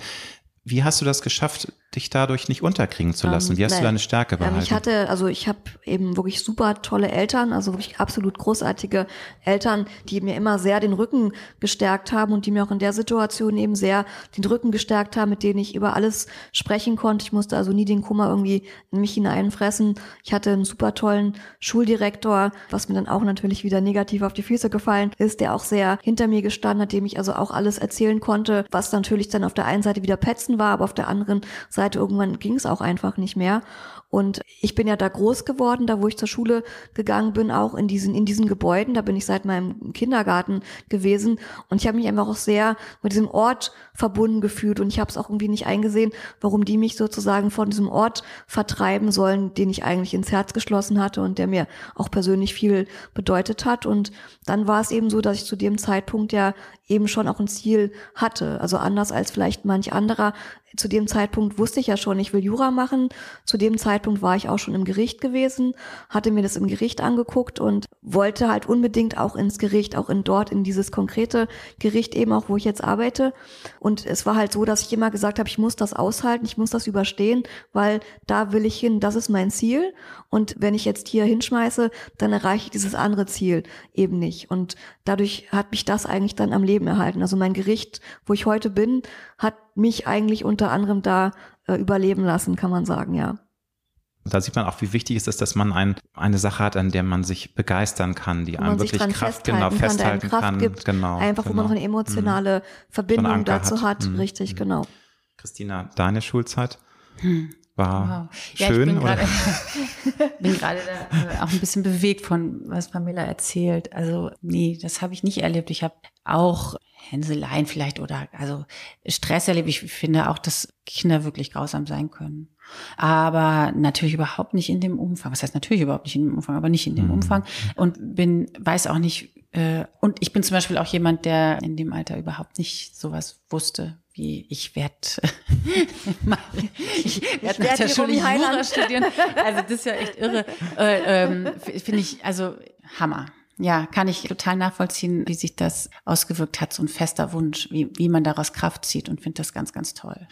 Wie hast du das geschafft, dich dadurch nicht unterkriegen zu lassen? Wie hast ähm, du deine Stärke behalten? Ähm, ich hatte, also ich habe eben wirklich super tolle Eltern, also wirklich absolut großartige Eltern, die mir immer sehr den Rücken gestärkt haben und die mir auch in der Situation eben sehr den Rücken gestärkt haben, mit denen ich über alles sprechen konnte. Ich musste also nie den Kummer irgendwie in mich hineinfressen. Ich hatte einen super tollen Schuldirektor, was mir dann auch natürlich wieder negativ auf die Füße gefallen ist, der auch sehr hinter mir gestanden hat, dem ich also auch alles erzählen konnte, was natürlich dann auf der einen Seite wieder petzen war, aber auf der anderen Seite Seite irgendwann ging es auch einfach nicht mehr. Und ich bin ja da groß geworden, da wo ich zur Schule gegangen bin, auch in diesen, in diesen Gebäuden. Da bin ich seit meinem Kindergarten gewesen. Und ich habe mich einfach auch sehr mit diesem Ort verbunden gefühlt. Und ich habe es auch irgendwie nicht eingesehen, warum die mich sozusagen von diesem Ort vertreiben sollen, den ich eigentlich ins Herz geschlossen hatte und der mir auch persönlich viel bedeutet hat. Und dann war es eben so, dass ich zu dem Zeitpunkt ja eben schon auch ein Ziel hatte. Also anders als vielleicht manch anderer. Zu dem Zeitpunkt wusste ich ja schon, ich will Jura machen. Zu dem Zeitpunkt war ich auch schon im Gericht gewesen, hatte mir das im Gericht angeguckt und wollte halt unbedingt auch ins Gericht, auch in dort in dieses konkrete Gericht eben auch, wo ich jetzt arbeite. Und es war halt so, dass ich immer gesagt habe, ich muss das aushalten, ich muss das überstehen, weil da will ich hin, das ist mein Ziel. Und wenn ich jetzt hier hinschmeiße, dann erreiche ich dieses andere Ziel eben nicht. Und dadurch hat mich das eigentlich dann am Leben erhalten. Also mein Gericht, wo ich heute bin, hat mich eigentlich unter anderem da äh, überleben lassen, kann man sagen, ja. Da sieht man auch, wie wichtig es ist, dass man ein, eine Sache hat, an der man sich begeistern kann, die einem wirklich Kraft genau festhalten kann, kann gibt, genau, einfach genau. wo man genau. eine emotionale mhm. Verbindung dazu hat, hat. Mhm. richtig, mhm. genau. Christina, deine Schulzeit? Hm war wow. ja, schön. Ich bin gerade (laughs) äh, auch ein bisschen bewegt von, was Pamela erzählt. Also nee, das habe ich nicht erlebt. Ich habe auch Hänseleien vielleicht oder also Stress erlebt. Ich finde auch, dass Kinder wirklich grausam sein können. Aber natürlich überhaupt nicht in dem Umfang. Was heißt natürlich überhaupt nicht in dem Umfang, aber nicht in dem mhm. Umfang. Und bin, weiß auch nicht, äh, und ich bin zum Beispiel auch jemand, der in dem Alter überhaupt nicht sowas wusste, wie ich werde (laughs) ich werde nach der Schule Jura (laughs) studieren. Also das ist ja echt irre. Äh, ähm, Finde ich, also Hammer. Ja, kann ich total nachvollziehen, wie sich das ausgewirkt hat, so ein fester Wunsch, wie, wie man daraus Kraft zieht und finde das ganz, ganz toll.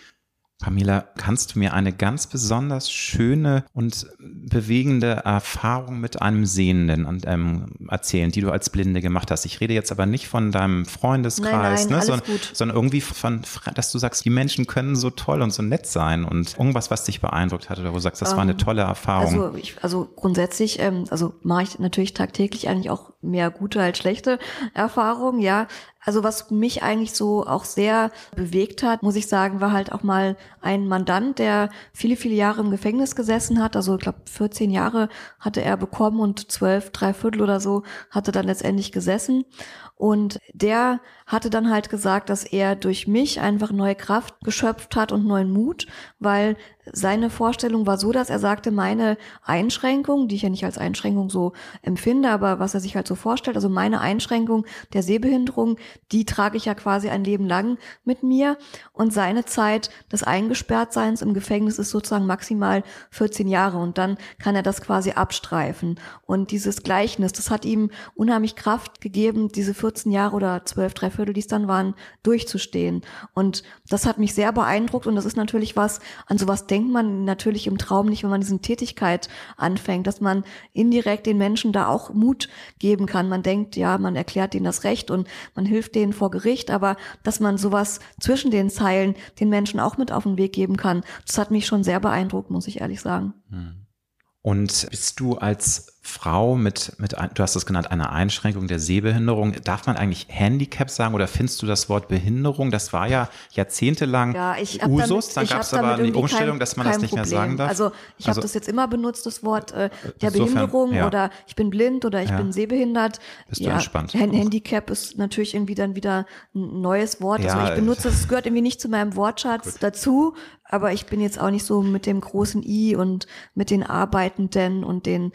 Pamela, kannst du mir eine ganz besonders schöne und bewegende Erfahrung mit einem Sehenden ähm, erzählen, die du als Blinde gemacht hast? Ich rede jetzt aber nicht von deinem Freundeskreis, nein, nein, ne, sondern, sondern, irgendwie von, dass du sagst, die Menschen können so toll und so nett sein und irgendwas, was dich beeindruckt hat oder wo du sagst, das ähm, war eine ähm, tolle Erfahrung. Also, ich, also grundsätzlich, ähm, also mache ich natürlich tagtäglich eigentlich auch mehr gute als schlechte Erfahrungen, ja. Also was mich eigentlich so auch sehr bewegt hat, muss ich sagen, war halt auch mal ein Mandant, der viele, viele Jahre im Gefängnis gesessen hat. Also ich glaube 14 Jahre hatte er bekommen und zwölf, drei Viertel oder so hatte dann letztendlich gesessen. Und der hatte dann halt gesagt, dass er durch mich einfach neue Kraft geschöpft hat und neuen Mut, weil seine Vorstellung war so, dass er sagte, meine Einschränkung, die ich ja nicht als Einschränkung so empfinde, aber was er sich halt so vorstellt, also meine Einschränkung der Sehbehinderung, die trage ich ja quasi ein Leben lang mit mir und seine Zeit des Eingesperrtseins im Gefängnis ist sozusagen maximal 14 Jahre und dann kann er das quasi abstreifen. Und dieses Gleichnis, das hat ihm unheimlich Kraft gegeben, diese 14 Jahre oder 12, drei Viertel, die es dann waren, durchzustehen. Und das hat mich sehr beeindruckt und das ist natürlich was, an sowas denkt man natürlich im Traum nicht, wenn man diesen Tätigkeit anfängt, dass man indirekt den Menschen da auch Mut geben kann. Man denkt, ja, man erklärt denen das Recht und man hilft denen vor Gericht, aber dass man sowas zwischen den Zeilen den Menschen auch mit auf den Weg geben kann, das hat mich schon sehr beeindruckt, muss ich ehrlich sagen. Hm. Und bist du als Frau mit, mit, du hast es genannt, einer Einschränkung der Sehbehinderung. Darf man eigentlich Handicap sagen oder findest du das Wort Behinderung? Das war ja jahrzehntelang ja, ich Usus. Damit, dann gab es aber die Umstellung, kein, dass man das nicht Problem. mehr sagen darf. Also ich also, habe das jetzt immer benutzt, das Wort äh, der insofern, Behinderung ja. oder ich bin blind oder ich ja. bin sehbehindert. Bist du entspannt? Handicap ist natürlich irgendwie dann wieder ein neues Wort. Also ich benutze es, gehört irgendwie nicht zu meinem Wortschatz gut. dazu. Aber ich bin jetzt auch nicht so mit dem großen I und mit den Arbeitenden und den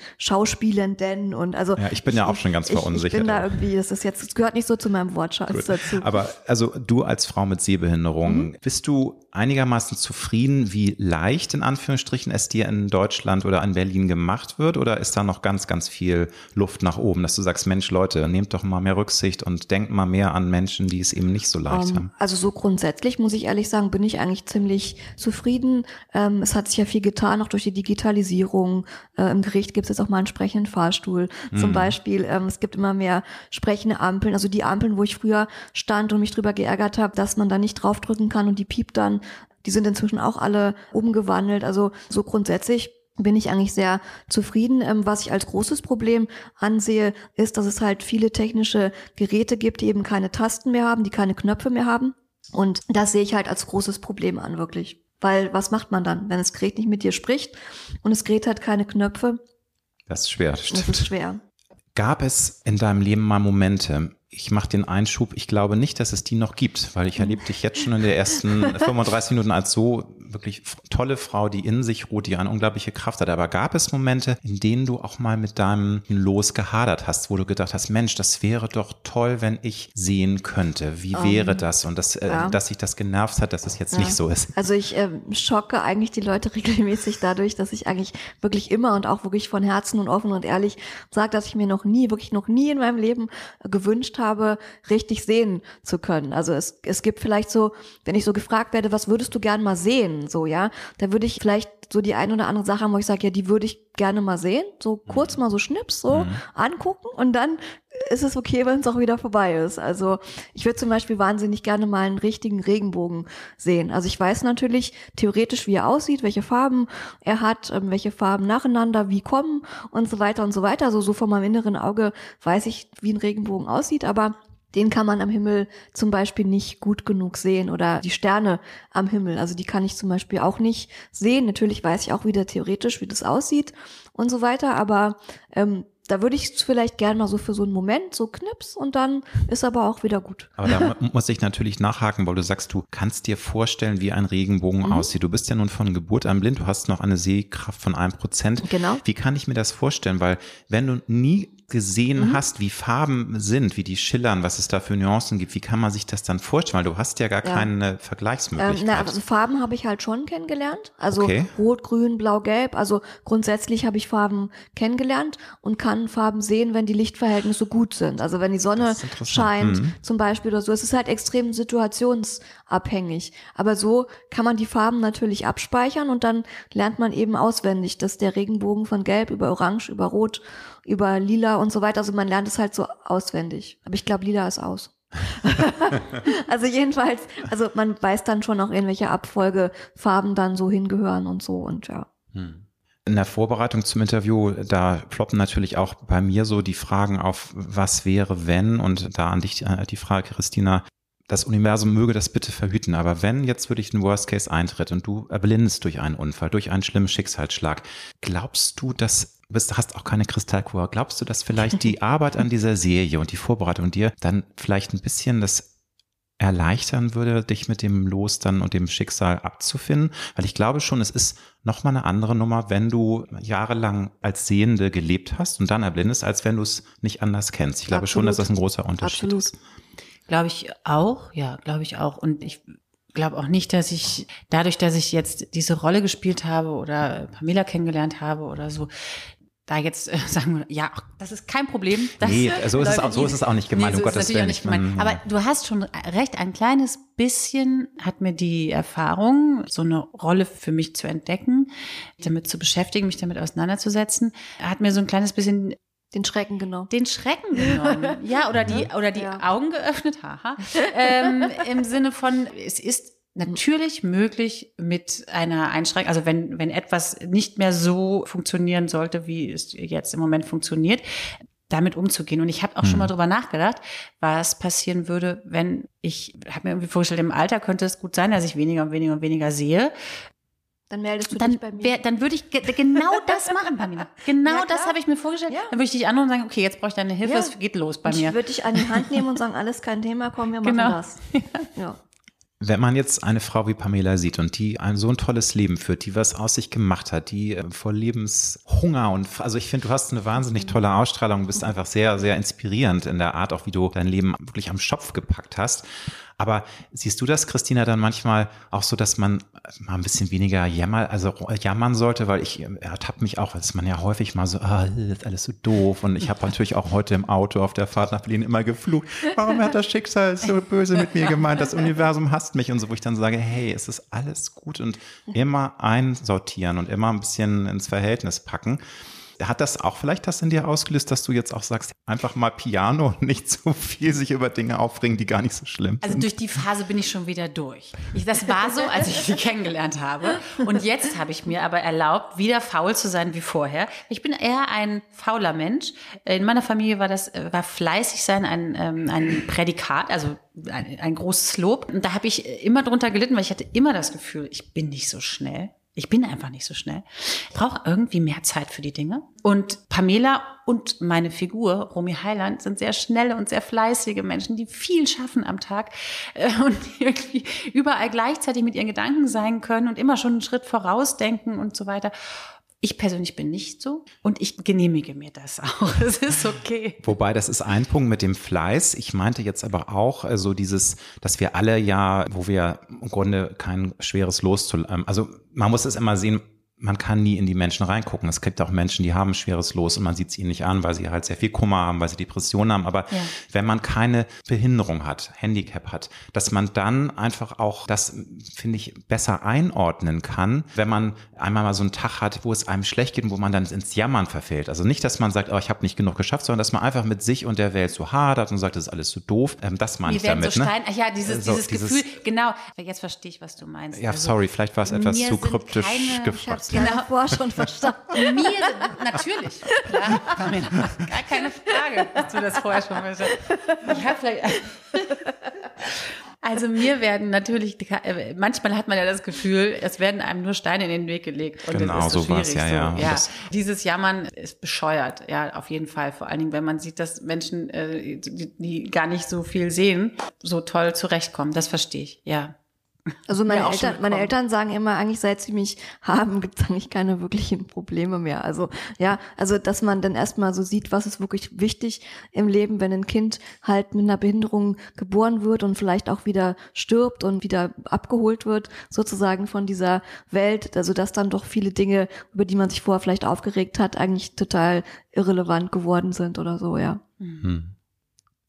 Schauspielenden und also. Ja, ich bin ja auch schon ganz verunsichert. Ich, bin da irgendwie, das ist jetzt, das gehört nicht so zu meinem Wortschatz Gut. dazu. Aber also du als Frau mit Sehbehinderung, mhm. bist du einigermaßen zufrieden, wie leicht in Anführungsstrichen es dir in Deutschland oder in Berlin gemacht wird? Oder ist da noch ganz, ganz viel Luft nach oben, dass du sagst, Mensch, Leute, nehmt doch mal mehr Rücksicht und denkt mal mehr an Menschen, die es eben nicht so leicht um, ähm, haben? Also so grundsätzlich muss ich ehrlich sagen, bin ich eigentlich ziemlich zufrieden. Ähm, es hat sich ja viel getan, auch durch die Digitalisierung. Äh, Im Gericht gibt es jetzt auch mal einen sprechenden Fahrstuhl. Mhm. Zum Beispiel, ähm, es gibt immer mehr sprechende Ampeln. Also die Ampeln, wo ich früher stand und mich drüber geärgert habe, dass man da nicht draufdrücken kann und die piept dann. Die sind inzwischen auch alle umgewandelt. Also so grundsätzlich bin ich eigentlich sehr zufrieden. Ähm, was ich als großes Problem ansehe, ist, dass es halt viele technische Geräte gibt, die eben keine Tasten mehr haben, die keine Knöpfe mehr haben. Und das sehe ich halt als großes Problem an, wirklich. Weil was macht man dann, wenn das Gerät nicht mit dir spricht und das Gerät hat keine Knöpfe? Das ist schwer, das stimmt. Das ist schwer. Gab es in deinem Leben mal Momente, ich mache den Einschub, ich glaube nicht, dass es die noch gibt, weil ich erlebe dich jetzt schon in den ersten (laughs) 35 Minuten als so wirklich tolle Frau, die in sich ruht, die eine unglaubliche Kraft hat. Aber gab es Momente, in denen du auch mal mit deinem Los gehadert hast, wo du gedacht hast, Mensch, das wäre doch toll, wenn ich sehen könnte. Wie um, wäre ähm, das? Und das, äh, ja. dass sich das genervt hat, dass es jetzt ja. nicht so ist. Also ich äh, schocke eigentlich die Leute (laughs) regelmäßig dadurch, dass ich eigentlich wirklich immer und auch wirklich von Herzen und offen und ehrlich sage, dass ich mir noch nie, wirklich noch nie in meinem Leben gewünscht habe, richtig sehen zu können. Also es, es gibt vielleicht so, wenn ich so gefragt werde, was würdest du gern mal sehen, so, ja, da würde ich vielleicht so die eine oder andere Sache haben, wo ich sage, ja, die würde ich gerne mal sehen, so kurz mhm. mal so schnips, so mhm. angucken und dann ist es okay, wenn es auch wieder vorbei ist. Also ich würde zum Beispiel wahnsinnig gerne mal einen richtigen Regenbogen sehen. Also ich weiß natürlich theoretisch, wie er aussieht, welche Farben er hat, ähm, welche Farben nacheinander wie kommen und so weiter und so weiter. Also so von meinem inneren Auge weiß ich, wie ein Regenbogen aussieht, aber den kann man am Himmel zum Beispiel nicht gut genug sehen oder die Sterne am Himmel. Also die kann ich zum Beispiel auch nicht sehen. Natürlich weiß ich auch wieder theoretisch, wie das aussieht und so weiter, aber ähm, da würde ich es vielleicht gerne mal so für so einen Moment so knips und dann ist aber auch wieder gut. Aber da muss ich natürlich nachhaken, weil du sagst, du kannst dir vorstellen, wie ein Regenbogen mhm. aussieht. Du bist ja nun von Geburt an blind, du hast noch eine Sehkraft von einem Prozent. Genau. Wie kann ich mir das vorstellen? Weil wenn du nie gesehen mhm. hast, wie Farben sind, wie die schillern, was es da für Nuancen gibt, wie kann man sich das dann vorstellen? Weil du hast ja gar ja. keine Vergleichsmöglichkeit. Ähm, na, also Farben habe ich halt schon kennengelernt. Also okay. Rot, Grün, Blau, Gelb. Also grundsätzlich habe ich Farben kennengelernt und kann Farben sehen, wenn die Lichtverhältnisse gut sind. Also wenn die Sonne scheint mhm. zum Beispiel oder so. Es ist halt extrem situationsabhängig. Aber so kann man die Farben natürlich abspeichern und dann lernt man eben auswendig, dass der Regenbogen von Gelb über Orange, über Rot über Lila und so weiter. Also man lernt es halt so auswendig. Aber ich glaube, Lila ist aus. (laughs) also jedenfalls, also man weiß dann schon auch, in welche Abfolge Farben dann so hingehören und so und ja. Hm. In der Vorbereitung zum Interview, da ploppen natürlich auch bei mir so die Fragen auf, was wäre, wenn, und da an dich äh, die Frage, Christina, das Universum möge das bitte verhüten, aber wenn jetzt wirklich ein Worst Case eintritt und du erblindest durch einen Unfall, durch einen schlimmen Schicksalsschlag, glaubst du, dass bist, hast auch keine Kristallkur. Glaubst du, dass vielleicht die (laughs) Arbeit an dieser Serie und die Vorbereitung dir dann vielleicht ein bisschen das erleichtern würde, dich mit dem Los dann und dem Schicksal abzufinden? Weil ich glaube schon, es ist nochmal eine andere Nummer, wenn du jahrelang als Sehende gelebt hast und dann erblindest, als wenn du es nicht anders kennst. Ich glaube Absolut. schon, dass das ein großer Unterschied Absolut. ist. Glaube ich auch, ja, glaube ich auch. Und ich glaube auch nicht, dass ich dadurch, dass ich jetzt diese Rolle gespielt habe oder Pamela kennengelernt habe oder so, da jetzt äh, (laughs) sagen wir, ja, das ist kein Problem. Das nee, so ist, es auch, so ist es auch nicht gemeint, nee, so um Gottes Willen. Nicht gemeint. Aber du hast schon recht, ein kleines bisschen hat mir die Erfahrung, so eine Rolle für mich zu entdecken, damit zu beschäftigen, mich damit auseinanderzusetzen, hat mir so ein kleines bisschen den Schrecken genommen. Den Schrecken genommen. (laughs) Ja, oder die, oder die ja. Augen geöffnet, haha. ähm, Im Sinne von, es ist natürlich möglich mit einer Einschränkung, also wenn, wenn etwas nicht mehr so funktionieren sollte, wie es jetzt im Moment funktioniert, damit umzugehen. Und ich habe auch mhm. schon mal drüber nachgedacht, was passieren würde, wenn ich, habe mir irgendwie vorgestellt, im Alter könnte es gut sein, dass ich weniger und weniger und weniger sehe. Dann meldest du dann dich bei mir. Wär, dann würde ich ge genau das machen, Pamela. (laughs) Genau ja, das habe ich mir vorgestellt. Ja. Dann würde ich dich anrufen und sagen, okay, jetzt brauche ich deine Hilfe, ja. es geht los bei und mir. Ich würde dich an die Hand nehmen und sagen, alles kein Thema, komm, wir machen genau. das. (laughs) Ja. Wenn man jetzt eine Frau wie Pamela sieht und die ein so ein tolles Leben führt, die was aus sich gemacht hat, die äh, vor Lebenshunger und also ich finde, du hast eine wahnsinnig tolle Ausstrahlung, bist einfach sehr, sehr inspirierend in der Art, auch wie du dein Leben wirklich am Schopf gepackt hast. Aber siehst du das, Christina, dann manchmal auch so, dass man mal ein bisschen weniger jammer, also jammern sollte, weil ich ertappe mich auch, dass man ja häufig mal so, ah, ist alles so doof. Und ich habe (laughs) natürlich auch heute im Auto auf der Fahrt nach Berlin immer geflucht. Warum hat das Schicksal so (laughs) böse mit mir gemeint? Das Universum hasst mich und so, wo ich dann sage, hey, es ist alles gut und immer einsortieren und immer ein bisschen ins Verhältnis packen. Hat das auch vielleicht das in dir ausgelöst, dass du jetzt auch sagst, einfach mal Piano und nicht so viel sich über Dinge aufregen, die gar nicht so schlimm also sind? Also durch die Phase bin ich schon wieder durch. Ich, das war so, als ich sie (laughs) kennengelernt habe. Und jetzt habe ich mir aber erlaubt, wieder faul zu sein wie vorher. Ich bin eher ein fauler Mensch. In meiner Familie war das, war fleißig sein ein, ähm, ein Prädikat, also ein, ein großes Lob. Und da habe ich immer drunter gelitten, weil ich hatte immer das Gefühl, ich bin nicht so schnell Ich bin einfach nicht so schnell. Ich brauche irgendwie mehr Zeit für die Dinge. Und Pamela und meine Figur, Romy Heiland, sind sehr schnelle und sehr fleißige Menschen, die viel schaffen am Tag äh, (laughs) und irgendwie überall gleichzeitig mit ihren Gedanken sein können und immer schon einen Schritt vorausdenken und so weiter. Ich persönlich bin nicht so und ich genehmige mir das auch. (laughs) Es ist okay. Wobei, das ist ein Punkt mit dem Fleiß. Ich meinte jetzt aber auch äh, so dieses, dass wir alle ja, wo wir im Grunde kein schweres Los zu, ähm, also man muss es immer sehen, man kann nie in die Menschen reingucken. Es gibt auch Menschen, die haben ein schweres Los und man sieht es ihnen nicht an, weil sie halt sehr viel Kummer haben, weil sie Depressionen haben. Aber ja. wenn man keine Behinderung hat, Handicap hat, dass man dann einfach auch das, finde ich, besser einordnen kann, wenn man einmal mal so einen Tag hat, wo es einem schlecht geht und wo man dann ins Jammern verfällt. Also nicht, dass man sagt, oh, ich habe nicht genug geschafft, sondern dass man einfach mit sich und der Welt so hadert und sagt, das ist alles so doof. Ähm, das meine ich damit. So ne? Ach ja, dieses, so, dieses, dieses Gefühl, genau. Jetzt verstehe ich, was du meinst. Ja, also, sorry, vielleicht war es etwas zu kryptisch gefragt genau. davor schon verstanden. (laughs) Mir, natürlich, klar, gar keine Frage, dass du das vorher schon. Ich habe vielleicht... (laughs) Also mir werden natürlich, äh, manchmal hat man ja das Gefühl, es werden einem nur Steine in den Weg gelegt. Und genau, das ist so sowas, ja, ja. So, ja. Dieses Jammern ist bescheuert, ja, auf jeden Fall. Vor allen Dingen, wenn man sieht, dass Menschen, äh, die, die gar nicht so viel sehen, so toll zurechtkommen. Das verstehe ich, ja. Also meine Eltern, meine Eltern sagen immer, eigentlich seit sie mich haben, gibt es eigentlich keine wirklichen Probleme mehr. Also ja, also dass man dann erstmal so sieht, was ist wirklich wichtig im Leben, wenn ein Kind halt mit einer Behinderung geboren wird und vielleicht auch wieder stirbt und wieder abgeholt wird, sozusagen von dieser Welt. Also dass dann doch viele Dinge, über die man sich vorher vielleicht aufgeregt hat, eigentlich total irrelevant geworden sind oder so, ja. Hm.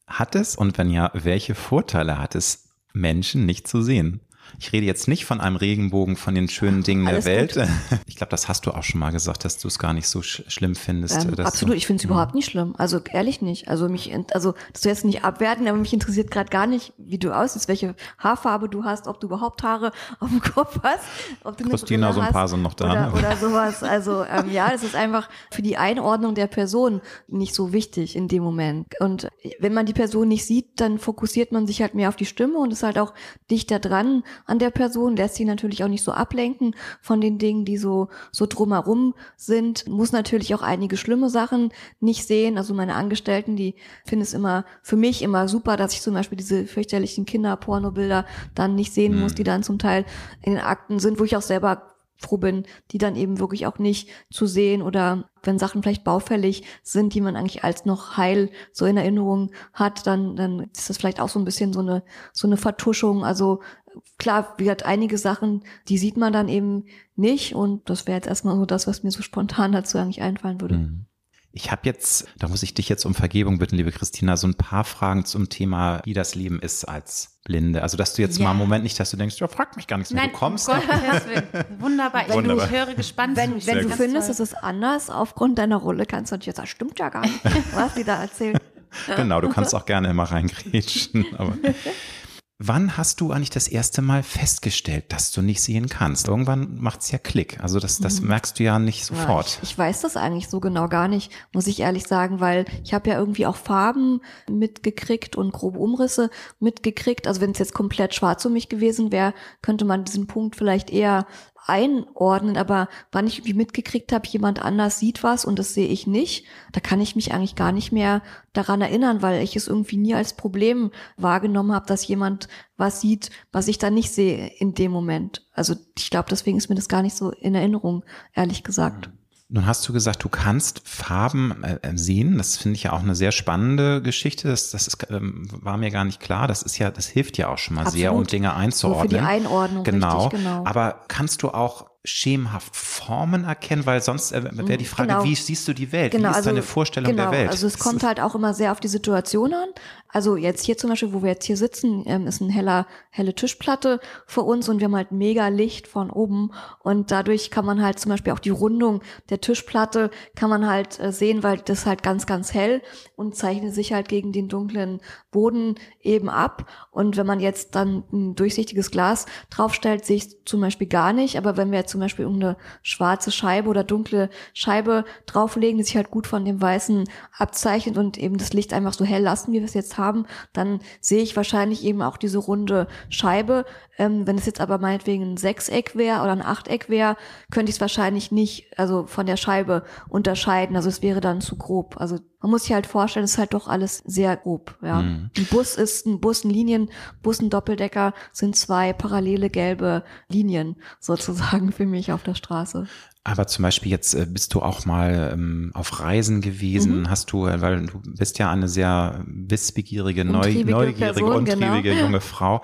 Hat es und wenn ja, welche Vorteile hat es, Menschen nicht zu sehen? Ich rede jetzt nicht von einem Regenbogen, von den schönen Dingen Alles der Welt. Gut. (laughs) Ich glaube, das hast du auch schon mal gesagt, dass du es gar nicht so sch schlimm findest. Ähm, absolut, ich finde es überhaupt nicht schlimm. Also ehrlich nicht. Also mich, also das du jetzt nicht abwerten, aber mich interessiert gerade gar nicht, wie du aussiehst, welche Haarfarbe du hast, ob du überhaupt Haare (laughs) auf dem Kopf hast, ob du Christina, so ein paar sind noch da. Oder, ne? oder (laughs) sowas. Also ähm, ja, es ist einfach für die Einordnung der Person nicht so wichtig in dem Moment. Und wenn man die Person nicht sieht, dann fokussiert man sich halt mehr auf die Stimme und ist halt auch dichter dran an der Person, lässt sich natürlich auch nicht so ablenken von den Dingen, die so, so drumherum sind, muss natürlich auch einige schlimme Sachen nicht sehen. Also meine Angestellten, die finden es immer, für mich immer super, dass ich zum Beispiel diese fürchterlichen Kinderpornobilder dann nicht sehen mhm. muss, die dann zum Teil in den Akten sind, wo ich auch selber froh bin, die dann eben wirklich auch nicht zu sehen oder wenn Sachen vielleicht baufällig sind, die man eigentlich als noch heil so in Erinnerung hat, dann, dann ist das vielleicht auch so ein bisschen so eine, so eine Vertuschung. Also klar, wie hat einige Sachen, die sieht man dann eben nicht und das wäre jetzt erstmal so das, was mir so spontan dazu eigentlich einfallen würde. Mhm. Ich habe jetzt, da muss ich dich jetzt um Vergebung bitten, liebe Christina, so ein paar Fragen zum Thema, wie das Leben ist als Blinde. Also, dass du jetzt ja. mal einen Moment nicht, dass du denkst, ja, frag mich gar nichts mehr, Nein, du kommst. Gott, Wunderbar. Ich, Wunderbar. ich höre gespannt Wenn, wenn du findest, es ist anders aufgrund deiner Rolle, kannst du natürlich sagen, das stimmt ja gar nicht, (laughs) was die da erzählen. Genau, du kannst auch gerne immer reingrätschen. Aber (laughs) Wann hast du eigentlich das erste Mal festgestellt, dass du nicht sehen kannst? Irgendwann macht's ja Klick. Also das, das mhm. merkst du ja nicht sofort. Ja, ich, ich, weiß das eigentlich so genau gar nicht, muss ich ehrlich sagen, weil ich habe ja irgendwie auch Farben mitgekriegt und grobe Umrisse mitgekriegt. Also wenn es jetzt komplett schwarz um mich gewesen wäre, könnte man diesen Punkt vielleicht eher einordnen, aber wann ich irgendwie mitgekriegt habe, jemand anders sieht was und das sehe ich nicht, da kann ich mich eigentlich gar nicht mehr daran erinnern, weil ich es irgendwie nie als Problem wahrgenommen habe, dass jemand was sieht, was ich da nicht sehe in dem Moment. Also ich glaube, deswegen ist mir das gar nicht so in Erinnerung, ehrlich gesagt. Mhm. Nun hast du gesagt, du kannst Farben äh, äh, sehen. Das finde ich ja auch eine sehr spannende Geschichte. Das, das ist, ähm, war mir gar nicht klar. Das ist ja, das hilft ja auch schon mal Absolut. sehr, um Dinge einzuordnen. So für die Einordnung. Genau. Richtig, genau. Aber kannst du auch schemenhaft Formen erkennen, weil sonst äh, wäre die Frage, genau. wie siehst du die Welt? Genau, wie ist also, deine Vorstellung genau, der Welt? Also es kommt halt auch immer sehr auf die Situation an. Also jetzt hier zum Beispiel, wo wir jetzt hier sitzen, ähm, ist ein heller, helle Tischplatte vor uns und wir haben halt mega Licht von oben und dadurch kann man halt zum Beispiel auch die Rundung der Tischplatte kann man halt äh, sehen, weil das halt ganz, ganz hell und zeichnet sich halt gegen den dunklen Boden eben ab. Und wenn man jetzt dann ein durchsichtiges Glas draufstellt, sehe ich zum Beispiel gar nicht. Aber wenn wir jetzt zum Beispiel irgendeine schwarze Scheibe oder dunkle Scheibe drauflegen, die sich halt gut von dem Weißen abzeichnet und eben das Licht einfach so hell lassen, wie wir es jetzt haben, dann sehe ich wahrscheinlich eben auch diese runde Scheibe. Ähm, wenn es jetzt aber meinetwegen ein Sechseck wäre oder ein Achteck wäre, könnte ich es wahrscheinlich nicht, also von der Scheibe unterscheiden. Also es wäre dann zu grob. Also man muss sich halt vorstellen, es ist halt doch alles sehr grob. Ja. Mhm. Ein Bus ist ein Bus, ein Linienbus, ein Doppeldecker sind zwei parallele gelbe Linien sozusagen (laughs) für mich auf der Straße. Aber zum Beispiel jetzt äh, bist du auch mal ähm, auf Reisen gewesen, mhm. hast du, äh, weil du bist ja eine sehr wissbegierige, neu, neugierige, Person, untriebige genau. (laughs) junge Frau.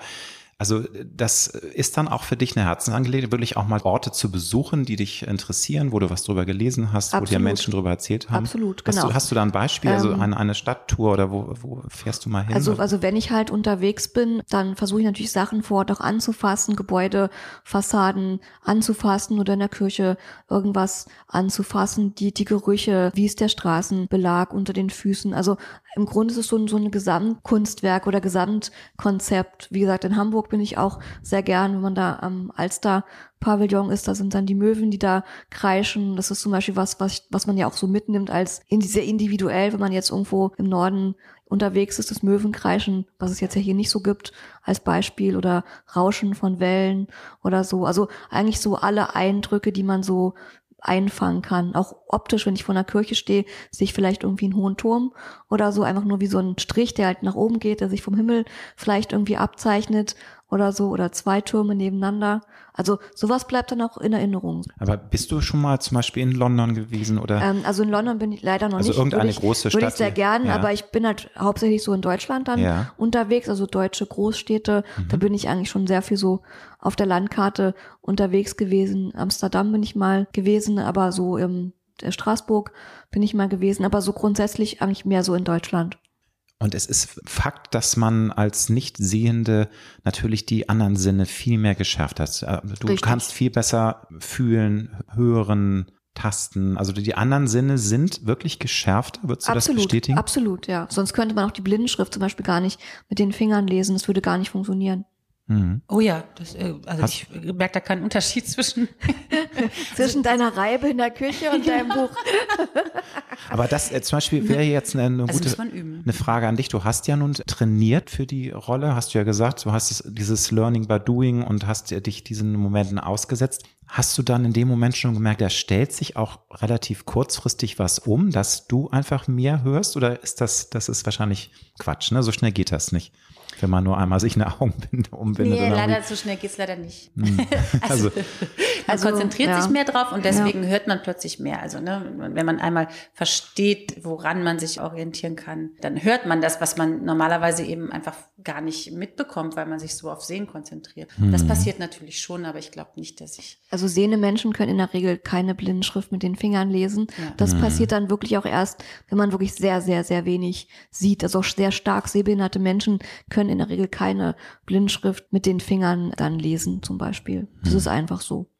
Also das ist dann auch für dich eine Herzensangelegenheit, wirklich auch mal Orte zu besuchen, die dich interessieren, wo du was drüber gelesen hast, Absolut. wo dir Menschen drüber erzählt haben. Absolut, genau. Hast du, hast du da ein Beispiel, also ähm, eine, eine Stadttour oder wo, wo fährst du mal hin? Also, also wenn ich halt unterwegs bin, dann versuche ich natürlich Sachen vor Ort auch anzufassen, Gebäude, Fassaden anzufassen oder in der Kirche irgendwas anzufassen, die, die Gerüche, wie ist der Straßenbelag unter den Füßen. Also im Grunde ist es so ein, so ein Gesamtkunstwerk oder Gesamtkonzept. Wie gesagt, in Hamburg bin ich auch sehr gern, wenn man da am Alster Pavillon ist, da sind dann die Möwen, die da kreischen. Das ist zum Beispiel was, was, was man ja auch so mitnimmt als in, sehr individuell, wenn man jetzt irgendwo im Norden unterwegs ist, das Möwenkreischen, was es jetzt ja hier nicht so gibt, als Beispiel oder Rauschen von Wellen oder so. Also eigentlich so alle Eindrücke, die man so einfangen kann. Auch optisch, wenn ich vor einer Kirche stehe, sehe ich vielleicht irgendwie einen hohen Turm oder so, einfach nur wie so ein Strich, der halt nach oben geht, der sich vom Himmel vielleicht irgendwie abzeichnet oder so oder zwei Türme nebeneinander. Also sowas bleibt dann auch in Erinnerung. Aber bist du schon mal zum Beispiel in London gewesen oder? Ähm, also in London bin ich leider noch also nicht. Also irgendeine ich, große Stadt. Würde ich sehr gern, ja. aber ich bin halt hauptsächlich so in Deutschland dann ja. unterwegs, also deutsche Großstädte. Mhm. Da bin ich eigentlich schon sehr viel so auf der Landkarte unterwegs gewesen. Amsterdam bin ich mal gewesen, aber so im Straßburg bin ich mal gewesen, aber so grundsätzlich eigentlich mehr so in Deutschland. Und es ist Fakt, dass man als Nichtsehende natürlich die anderen Sinne viel mehr geschärft hat. Äh, du Richtig. kannst viel besser fühlen, hören, tasten. Also die anderen Sinne sind wirklich geschärft. Würdest du absolut, das bestätigen? Absolut, ja. Sonst könnte man auch die Blindenschrift zum Beispiel gar nicht mit den Fingern lesen. Das würde gar nicht funktionieren. Mhm. Oh ja, das, äh, also Hast ich merke da keinen Unterschied zwischen (laughs) zwischen deiner Reibe in der Küche und deinem Buch. (laughs) Aber das äh, zum Beispiel wäre jetzt eine, eine also gute eine Frage an dich. Du hast ja nun trainiert für die Rolle, hast du ja gesagt, du hast dieses Learning by Doing und hast dich diesen Momenten ausgesetzt. Hast du dann in dem Moment schon gemerkt, da stellt sich auch relativ kurzfristig was um, dass du einfach mehr hörst? Oder ist das, das ist wahrscheinlich Quatsch, ne? So schnell geht das nicht wenn man nur einmal sich eine Augenbinde umbindet. Nee, leider so schnell geht's leider nicht. Hm. (laughs) also, (laughs) also, man konzentriert ja. sich mehr drauf und deswegen ja. hört man plötzlich mehr. Also ne, wenn man einmal versteht, woran man sich orientieren kann, dann hört man das, was man normalerweise eben einfach gar nicht mitbekommt, weil man sich so auf Sehen konzentriert. Hm. Das passiert natürlich schon, aber ich glaube nicht, dass ich. Also sehende Menschen können in der Regel keine Blindenschrift mit den Fingern lesen. Ja. Das hm. passiert dann wirklich auch erst, wenn man wirklich sehr, sehr, sehr wenig sieht. Also auch sehr stark sehbehinderte Menschen können in der Regel keine Blindschrift mit den Fingern dann lesen, zum Beispiel. Das hm. ist einfach so.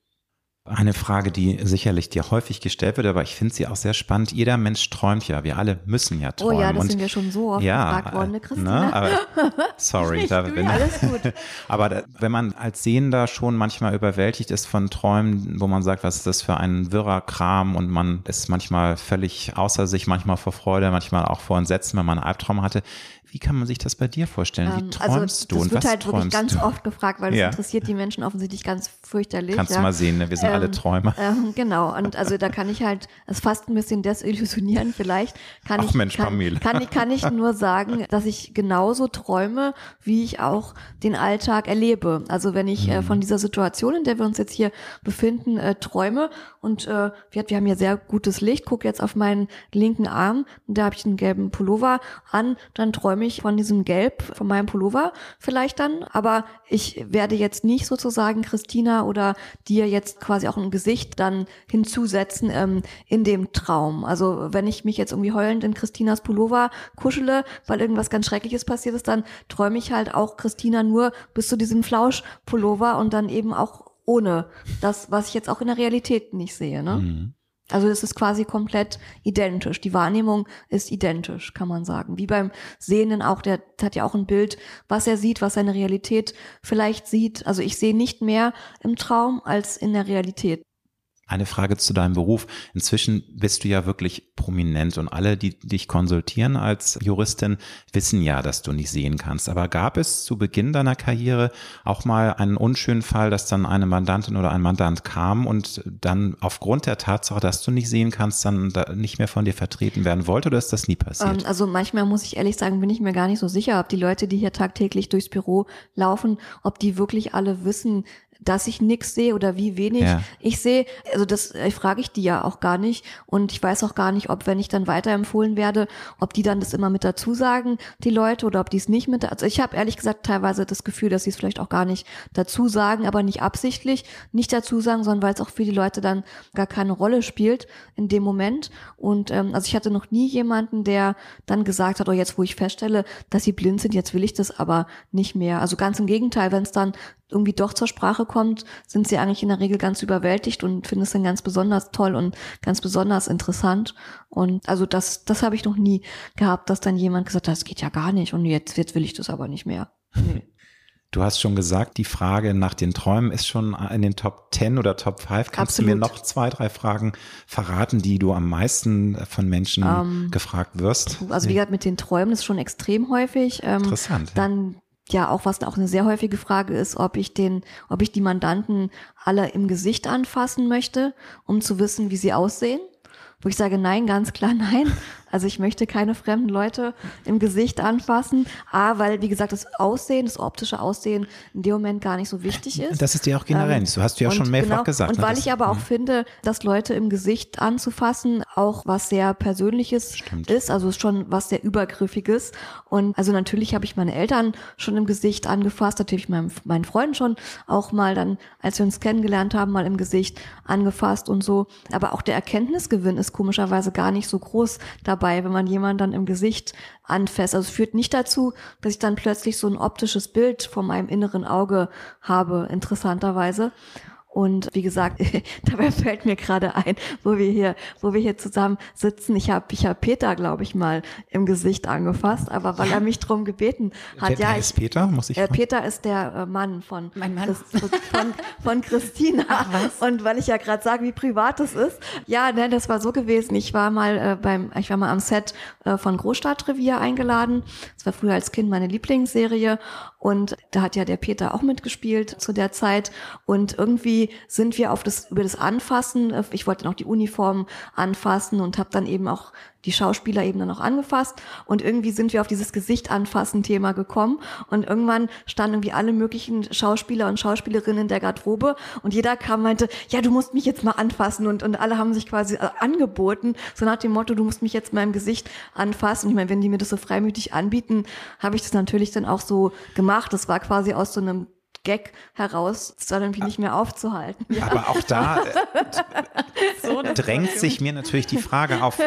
Eine Frage, die sicherlich dir häufig gestellt wird, aber ich finde sie auch sehr spannend. Jeder Mensch träumt ja. Wir alle müssen ja träumen. Oh ja, das Und, sind wir schon so oft ja, gefragt worden, ne, Christina. Ne, aber, (laughs) sorry, da bin alles gut. (laughs) aber da, wenn man als Sehender schon manchmal überwältigt ist von Träumen, wo man sagt, was ist das für ein wirrer Kram und man ist manchmal völlig außer sich, manchmal vor Freude, manchmal auch vor Entsetzen, wenn man einen Albtraum hatte. Wie kann man sich das bei dir vorstellen? Wie ähm, also träumst also, du und was Das wird halt wirklich ganz du? oft gefragt, weil das ja. interessiert die Menschen offensichtlich ganz fürchterlich. Kannst ja. du mal sehen, ne? wir sind ähm, alle Träumer. Ähm, genau, und also da kann ich halt es fast ein bisschen desillusionieren vielleicht. Kann Ach ich, Mensch, kann, Pamela. Kann, kann ich nur sagen, (laughs) dass ich genauso träume, wie ich auch den Alltag erlebe. Also wenn ich äh, mhm. von dieser Situation, in der wir uns jetzt hier befinden, äh, träume und äh, wir, haben ja sehr gutes Licht, gucke jetzt auf meinen linken Arm, da habe ich einen gelben Pullover an, dann träume ich von diesem Gelb Gelb von meinem Pullover vielleicht dann, aber ich werde jetzt nicht sozusagen Christina oder dir jetzt quasi auch ein Gesicht dann hinzusetzen ähm, in dem Traum. Also wenn ich mich jetzt irgendwie heulend in Christinas Pullover kuschele, weil irgendwas ganz Schreckliches passiert ist, dann träume ich halt auch Christina nur bis zu diesem Flauschpullover und dann eben auch ohne das, was ich jetzt auch in der Realität nicht sehe. Ne? Mhm. Also es ist quasi komplett identisch. Die Wahrnehmung ist identisch, kann man sagen. Wie beim Sehenden auch, der hat ja auch ein Bild, was er sieht, was seine Realität vielleicht sieht. Also ich sehe nicht mehr im Traum als in der Realität. Eine Frage zu deinem Beruf. Inzwischen bist du ja wirklich prominent und alle, die dich konsultieren als Juristin, wissen ja, dass du nicht sehen kannst. Aber gab es zu Beginn deiner Karriere auch mal einen unschönen Fall, dass dann eine Mandantin oder ein Mandant kam und dann aufgrund der Tatsache, dass du nicht sehen kannst, dann nicht mehr von dir vertreten werden wollte oder ist das nie passiert? Ähm, also manchmal muss ich ehrlich sagen, bin ich mir gar nicht so sicher, ob die Leute, die hier tagtäglich durchs Büro laufen, ob die wirklich alle wissen, dass ich nichts sehe oder wie wenig ja. ich sehe. Also das äh, frage ich die ja auch gar nicht. Und ich weiß auch gar nicht, ob wenn ich dann weiterempfohlen werde, ob die dann das immer mit dazu sagen, die Leute, oder ob die es nicht mit. Also ich habe ehrlich gesagt teilweise das Gefühl, dass sie es vielleicht auch gar nicht dazu sagen, aber nicht absichtlich nicht dazu sagen, sondern weil es auch für die Leute dann gar keine Rolle spielt in dem Moment. Und ähm, also ich hatte noch nie jemanden, der dann gesagt hat, oh jetzt, wo ich feststelle, dass sie blind sind, jetzt will ich das aber nicht mehr. Also ganz im Gegenteil, wenn es dann irgendwie doch zur Sprache kommt, sind sie eigentlich in der Regel ganz überwältigt und finden es dann ganz besonders toll und ganz besonders interessant. Und also das, das habe ich noch nie gehabt, dass dann jemand gesagt hat, das geht ja gar nicht und jetzt, jetzt will ich das aber nicht mehr. Nee. (laughs) Du hast schon gesagt, die Frage nach den Träumen ist schon in den Top 10 oder Top 5. Kannst Absolut. du mir noch zwei, drei Fragen verraten, die du am meisten von Menschen um, ähm, gefragt wirst? Also wie gesagt, mit den Träumen ist schon extrem häufig. Ähm, Interessant. Dann ja auch was auch eine sehr häufige Frage ist, ob ich den, ob ich die Mandanten alle im Gesicht anfassen möchte, um zu wissen, wie sie aussehen. Wo ich sage, nein, ganz klar (laughs) nein. Also ich möchte keine fremden Leute im Gesicht anfassen. A, weil, wie gesagt, das Aussehen, das optische Aussehen in dem Moment gar nicht so wichtig ist. Das ist dir auch generell ähm, so hast du ja schon mehrfach genau, gesagt. Und ne, weil ich aber auch mh. finde, dass Leute im Gesicht anzufassen auch was sehr Persönliches Stimmt. ist, also schon was sehr Übergriffiges. Und also natürlich habe ich meine Eltern schon im Gesicht angefasst, natürlich meinen, meinen Freunden schon auch mal dann, als wir uns kennengelernt haben, mal im Gesicht angefasst und so. Aber auch der Erkenntnisgewinn ist komischerweise gar nicht so groß dabei dabei, wenn man jemanden dann im Gesicht anfasst. Also es führt nicht dazu, dass ich dann plötzlich so ein optisches Bild vor meinem inneren Auge habe, interessanterweise. Und wie gesagt, (laughs) dabei fällt mir gerade ein, wo wir hier, wo wir hier zusammen sitzen. Ich habe, ich habe Peter, glaube ich, mal im Gesicht angefasst, aber weil er mich drum gebeten hat. Wer, ja, ist Peter, muss ich. Äh, Peter ist der äh, Mann von mein Mann. Christ, von, von Christina. Ach, Und weil ich ja gerade sage, wie privat das ist. Ja, ne, das war so gewesen. Ich war mal äh, beim, ich war mal am Set äh, von Großstadtrevier eingeladen. Das war früher als Kind meine Lieblingsserie und da hat ja der Peter auch mitgespielt zu der Zeit. Und irgendwie sind wir auf das, über das Anfassen, äh, ich wollte noch die Uniform anfassen und habe dann eben auch die Schauspieler eben dann auch angefasst. Und irgendwie sind wir auf dieses Gesicht anfassen Thema gekommen. Und irgendwann standen irgendwie alle möglichen Schauspieler und Schauspielerinnen in der Garderobe. Und jeder kam und meinte, ja, du musst mich jetzt mal anfassen. Und, und alle haben sich quasi äh, angeboten, so nach dem Motto, du musst mich jetzt mal im Gesicht anfassen. Ich meine, wenn die mir das so freimütig anbieten, habe ich das natürlich dann auch so gemacht. Das war quasi aus so einem Gag heraus, das war irgendwie nicht mehr aufzuhalten. Ja. (laughs) Aber auch da (laughs) so drängt sich mir natürlich die Frage auf,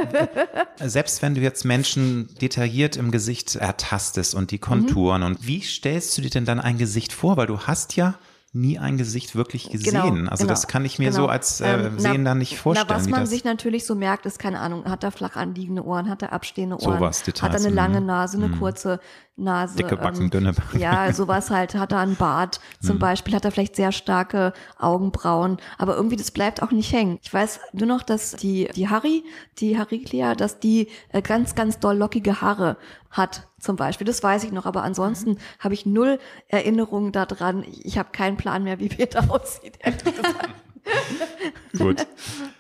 selbst wenn du jetzt Menschen detailliert im Gesicht ertastest und die Konturen mhm. und wie stellst du dir denn dann ein Gesicht vor? Weil du hast ja nie ein Gesicht wirklich genau, gesehen. Genau, also genau, das kann ich mir genau. so als äh, ähm, Sehender nicht vorstellen. Na, was man sich natürlich so merkt, ist keine Ahnung, hat er flach anliegende Ohren, hat er abstehende Ohren, Sowas, Details, hat er eine lange mhm. Nase, eine mh. kurze Nase. Dicke Backen, ähm, dünne Backen. Ja, (laughs) sowas halt, hat er einen Bart zum mhm. Beispiel, hat er vielleicht sehr starke Augenbrauen, aber irgendwie das bleibt auch nicht hängen. Ich weiß nur noch, dass die, die Harry, die Hariklia, dass die äh, ganz, ganz doll lockige Haare hat zum Beispiel. Das weiß ich noch, aber ansonsten mhm. habe ich null Erinnerungen daran. Ich habe keinen Plan mehr, wie Peter aussieht. (laughs) Gut.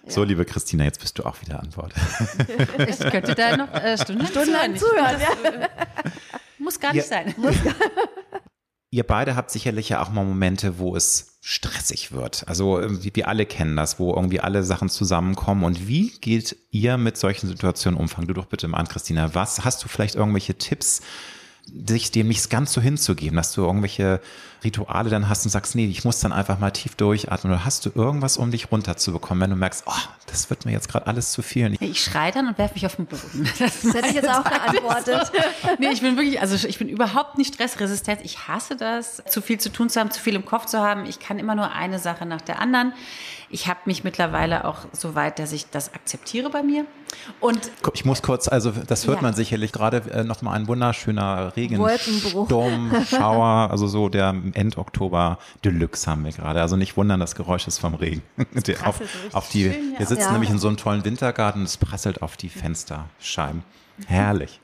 So, ja. liebe Christina, jetzt bist du auch wieder an Bord. (laughs) ich könnte da noch äh, Stunden, Stunden zuhören. Ja. Äh, muss gar nicht ja. sein. (laughs) Ihr beide habt sicherlich ja auch mal Momente, wo es stressig wird. Also wir alle kennen das, wo irgendwie alle Sachen zusammenkommen. Und wie geht ihr mit solchen Situationen um? Fang du doch bitte mal an, Christina. Was hast du vielleicht irgendwelche Tipps, sich dem nicht ganz so hinzugeben, dass du irgendwelche Rituale dann hast und sagst, nee, ich muss dann einfach mal tief durchatmen oder hast du irgendwas, um dich runterzubekommen, wenn du merkst, oh, das wird mir jetzt gerade alles zu viel. Ich schreie dann und werfe mich auf den Boden. Das, das hätte ich jetzt auch (laughs) geantwortet. nee, ich bin wirklich, also ich bin überhaupt nicht stressresistent. Ich hasse das, zu viel zu tun zu haben, zu viel im Kopf zu haben. Ich kann immer nur eine Sache nach der anderen. Ich habe mich mittlerweile auch so weit, dass ich das akzeptiere bei mir. Und ich muss kurz, also das hört ja. man sicherlich gerade äh, noch mal ein wunderschöner Regen, Sturm, (laughs) Schauer, also so der End-Oktober Deluxe haben wir gerade. Also nicht wundern, das Geräusch ist vom Regen. (laughs) Der auf, auf die, schön, wir sitzen ja. nämlich in so einem tollen Wintergarten, es prasselt auf die Fensterscheiben. Herrlich.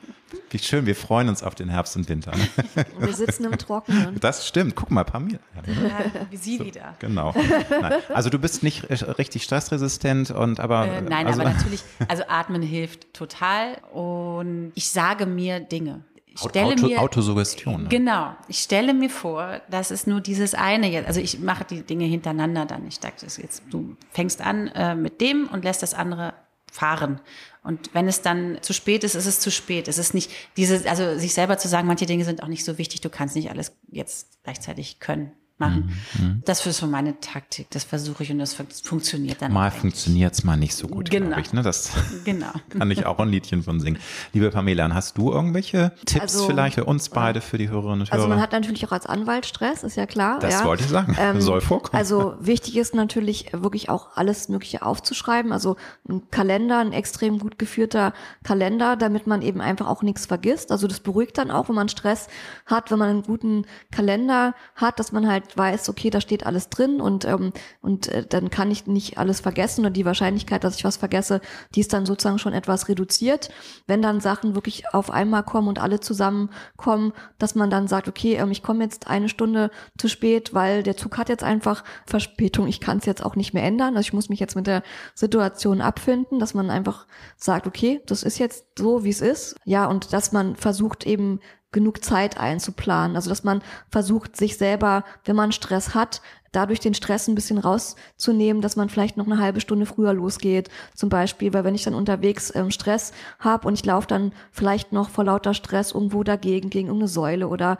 Wie schön, wir freuen uns auf den Herbst und Winter. (laughs) Wir sitzen im Trockenen. Das stimmt. Guck mal, Pamir. Ja, wie Sie so, wieder. Genau. Nein. Also du bist nicht richtig stressresistent und aber. Äh, nein, also, aber natürlich, also atmen hilft total und ich sage mir Dinge. Ich stelle Auto, mir, Autosuggestion. Ne? Genau. Ich stelle mir vor, dass es nur dieses eine jetzt, also ich mache die Dinge hintereinander dann. Ich das jetzt, du fängst an äh, mit dem und lässt das andere fahren. Und wenn es dann zu spät ist, ist es zu spät. Es ist nicht diese, also sich selber zu sagen, manche Dinge sind auch nicht so wichtig, du kannst nicht alles jetzt gleichzeitig können machen. Mhm, mhm. Das ist so meine Taktik. Das versuche ich und das funktioniert dann. Mal funktioniert es mal nicht so gut, genau. ich. Ne? Das (laughs) genau. (laughs) kann ich auch ein Liedchen von singen. Liebe Pamela, hast du irgendwelche Tipps also, vielleicht für uns beide, für die Hörerinnen und Hörer? Also man hat natürlich auch als Anwalt Stress, ist ja klar. Das ja. wollte ich sagen. Ähm, Soll vorkommen. Also (laughs) wichtig ist natürlich wirklich auch alles Mögliche aufzuschreiben. Also ein Kalender, ein extrem gut geführter Kalender, damit man eben einfach auch nichts vergisst. Also das beruhigt dann auch, wenn man Stress hat, wenn man einen guten Kalender hat, dass man halt weiß, okay, da steht alles drin und, ähm, und äh, dann kann ich nicht alles vergessen und die Wahrscheinlichkeit, dass ich was vergesse, die ist dann sozusagen schon etwas reduziert. Wenn dann Sachen wirklich auf einmal kommen und alle zusammenkommen, dass man dann sagt, okay, ähm, ich komme jetzt eine Stunde zu spät, weil der Zug hat jetzt einfach Verspätung, ich kann es jetzt auch nicht mehr ändern, also ich muss mich jetzt mit der Situation abfinden, dass man einfach sagt, okay, das ist jetzt so, wie es ist. Ja, und dass man versucht eben genug Zeit einzuplanen. Also dass man versucht, sich selber, wenn man Stress hat, dadurch den Stress ein bisschen rauszunehmen, dass man vielleicht noch eine halbe Stunde früher losgeht, zum Beispiel, weil wenn ich dann unterwegs ähm, Stress habe und ich laufe dann vielleicht noch vor lauter Stress irgendwo dagegen, gegen irgendeine Säule oder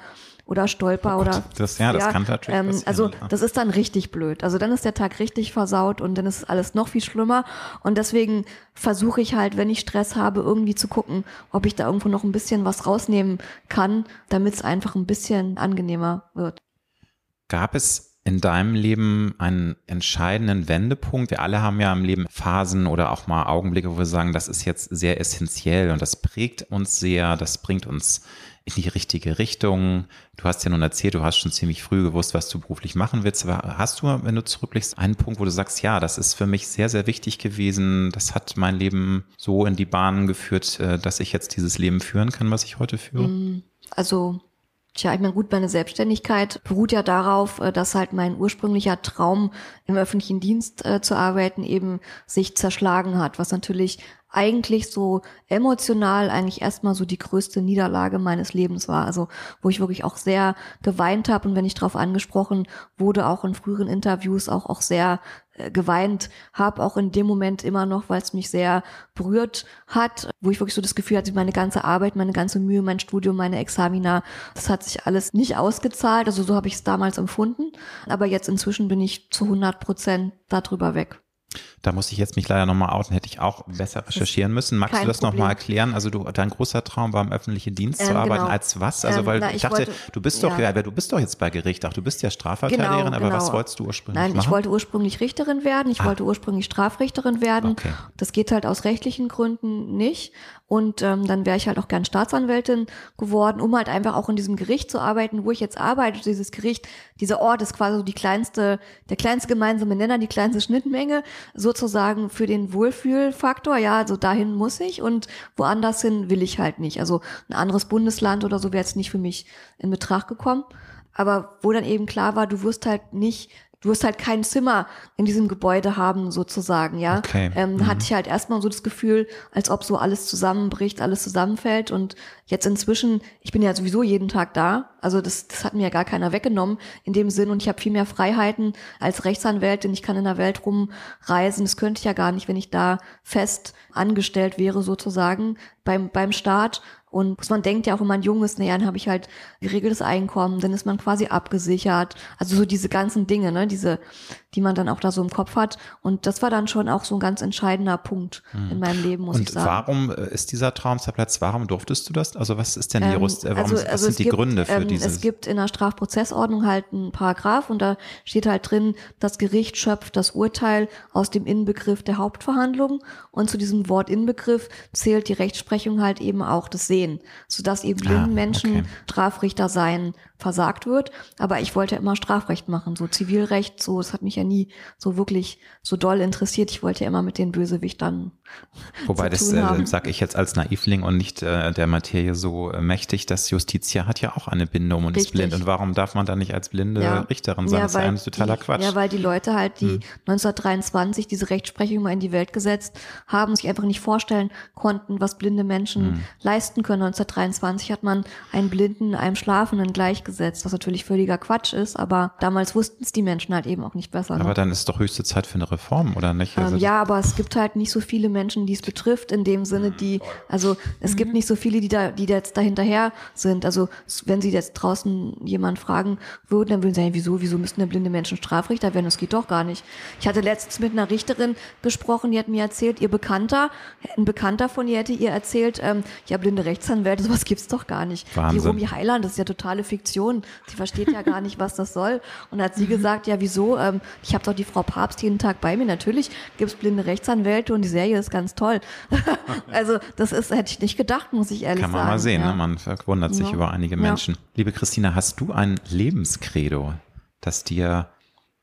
oder stolper oh oder das ja, das ja, kann natürlich ähm, also das ist dann richtig blöd. Also dann ist der Tag richtig versaut und dann ist alles noch viel schlimmer. Und deswegen versuche ich halt wenn ich Stress habe irgendwie zu gucken ob ich da irgendwo noch ein bisschen was rausnehmen kann damit es einfach ein bisschen angenehmer wird. Gab es in deinem Leben einen entscheidenden Wendepunkt? Wir alle haben ja im Leben Phasen oder auch mal Augenblicke, wo wir sagen, das ist jetzt sehr essentiell und das prägt uns sehr, das bringt uns in die richtige Richtung. Du hast ja nun erzählt, du hast schon ziemlich früh gewusst, was du beruflich machen willst. Aber hast du, wenn du zurückblickst, einen Punkt, wo du sagst, ja, das ist für mich sehr, sehr wichtig gewesen. Das hat mein Leben so in die Bahnen geführt, äh, dass ich jetzt dieses Leben führen kann, was ich heute führe? Mm, also Tja, ich meine, gut, meine Selbstständigkeit beruht ja darauf, äh, dass halt mein ursprünglicher Traum, im öffentlichen Dienst äh, zu arbeiten, eben sich zerschlagen hat, was natürlich eigentlich so emotional eigentlich erstmal so die größte Niederlage meines Lebens war. Also wo ich wirklich auch sehr geweint habe und wenn ich darauf angesprochen wurde, auch in früheren Interviews auch auch sehr geweint habe, auch in dem Moment immer noch, weil es mich sehr berührt hat, wo ich wirklich so das Gefühl hatte, meine ganze Arbeit, meine ganze Mühe, mein Studium, meine Examina, das hat sich alles nicht ausgezahlt. Also so habe ich es damals empfunden. Aber jetzt inzwischen bin ich zu 100 Prozent darüber weg. Da muss ich jetzt mich leider nochmal outen, hätte ich auch besser recherchieren müssen. Magst du das nochmal erklären? Also du, dein großer Traum war im öffentlichen Dienst ähm, zu arbeiten. Genau. Als was? Also ähm, weil na, ich, ich, dachte, wollte, du bist doch, ja. du bist doch jetzt bei Gericht, auch du bist ja Strafverteidigerin, genau, aber genau. was wolltest du ursprünglich Nein, machen? ich wollte ursprünglich Richterin werden. Ich ah. wollte ursprünglich Strafrichterin werden. Okay. Das geht halt aus rechtlichen Gründen nicht. Und ähm, dann wäre ich halt auch gern Staatsanwältin geworden, um halt einfach auch in diesem Gericht zu arbeiten, wo ich jetzt arbeite. Dieses Gericht, dieser Ort ist quasi so die kleinste, der kleinste gemeinsame Nenner, die kleinste Schnittmenge, sozusagen für den Wohlfühlfaktor. Ja, also dahin muss ich und woanders hin will ich halt nicht. Also ein anderes Bundesland oder so wäre jetzt nicht für mich in Betracht gekommen. Aber wo dann eben klar war, du wirst halt nicht du wirst halt kein Zimmer in diesem Gebäude haben, sozusagen, ja. Okay. Ähm, mhm. hatte ich halt erstmal so das Gefühl, als ob so alles zusammenbricht, alles zusammenfällt. Und jetzt inzwischen, ich bin ja sowieso jeden Tag da. Also das, das hat mir ja gar keiner weggenommen in dem Sinn. Und ich habe viel mehr Freiheiten als Rechtsanwältin. Ich kann in der Welt rumreisen. Das könnte ich ja gar nicht, wenn ich da fest angestellt wäre, sozusagen, beim, beim Staat. Und man denkt ja auch, wenn man jung ist, naja, dann habe ich halt geregeltes Einkommen, dann ist man quasi abgesichert. Also so diese ganzen Dinge, ne, diese, die man dann auch da so im Kopf hat. Und das war dann schon auch so ein ganz entscheidender Punkt hm. in meinem Leben, muss Und ich sagen. warum äh, ist dieser Traumzerplatz, warum durftest du das? Also was ist denn die Ähm, Jurist, äh, warum, also- was also sind die gibt, Gründe für ähm, dieses? Es gibt in der Strafprozessordnung halt einen Paragraph und da steht halt drin, das Gericht schöpft das Urteil aus dem Inbegriff der Hauptverhandlung und zu diesem Wort Inbegriff zählt die Rechtsprechung halt eben auch das Sehen, sodass eben blinden Ah, Menschen okay. Strafrichter sein versagt wird. Aber ich wollte ja immer Strafrecht machen, so Zivilrecht, so, es hat mich ja nie so wirklich so doll interessiert. Ich wollte ja immer mit den Bösewichtern (laughs) Wobei das äh, sage ich jetzt als Naivling und nicht äh, der Materie so äh, mächtig, dass Justitia hat ja auch eine Bindung und ist Richtig. blind. Und warum darf man da nicht als blinde Ja. Richterin sein? das ist ja ein totaler die, Quatsch. Hm. Ja, weil die Leute halt, die 1923 diese Rechtsprechung mal in die Welt gesetzt haben, sich einfach nicht vorstellen konnten, was blinde Menschen Hm. leisten können. 1923 hat man einen Blinden einem Schlafenden gleichgesetzt, was natürlich völliger Quatsch ist, aber damals wussten es die Menschen halt eben auch nicht besser. Ne? Aber dann ist doch höchste Zeit für eine Reform, oder nicht? Also Ähm, ja, aber es gibt halt nicht so viele Menschen, die es betrifft, in dem Sinne, die, also es gibt nicht so viele, die da, die jetzt da hinterher sind. Also wenn sie jetzt draußen jemand fragen würden, dann würden sie sagen, wieso, wieso müssten denn blinde Menschen Strafrichter werden? Das geht doch gar nicht. Ich hatte letztens mit einer Richterin gesprochen, die hat mir erzählt, ihr Bekannter, ein Bekannter von ihr hätte ihr erzählt, ähm, ja, blinde Rechtsanwälte, (laughs) sowas gibt's doch gar nicht. Wahnsinn. Die Romy Heiland, das ist ja totale Fiktion. Sie versteht ja gar nicht, was das soll. Und hat sie gesagt, ja, wieso? Ähm, ich habe doch die Frau Papst jeden Tag bei mir. Natürlich gibt's blinde Rechtsanwälte und die Serie ist ganz toll. (laughs) also das ist, hätte ich nicht gedacht, muss ich ehrlich Kann man sagen. mal sehen, ja. ne? man verwundert sich Ja. über einige Ja. Menschen. Liebe Christina, hast du ein Lebenskredo, das dir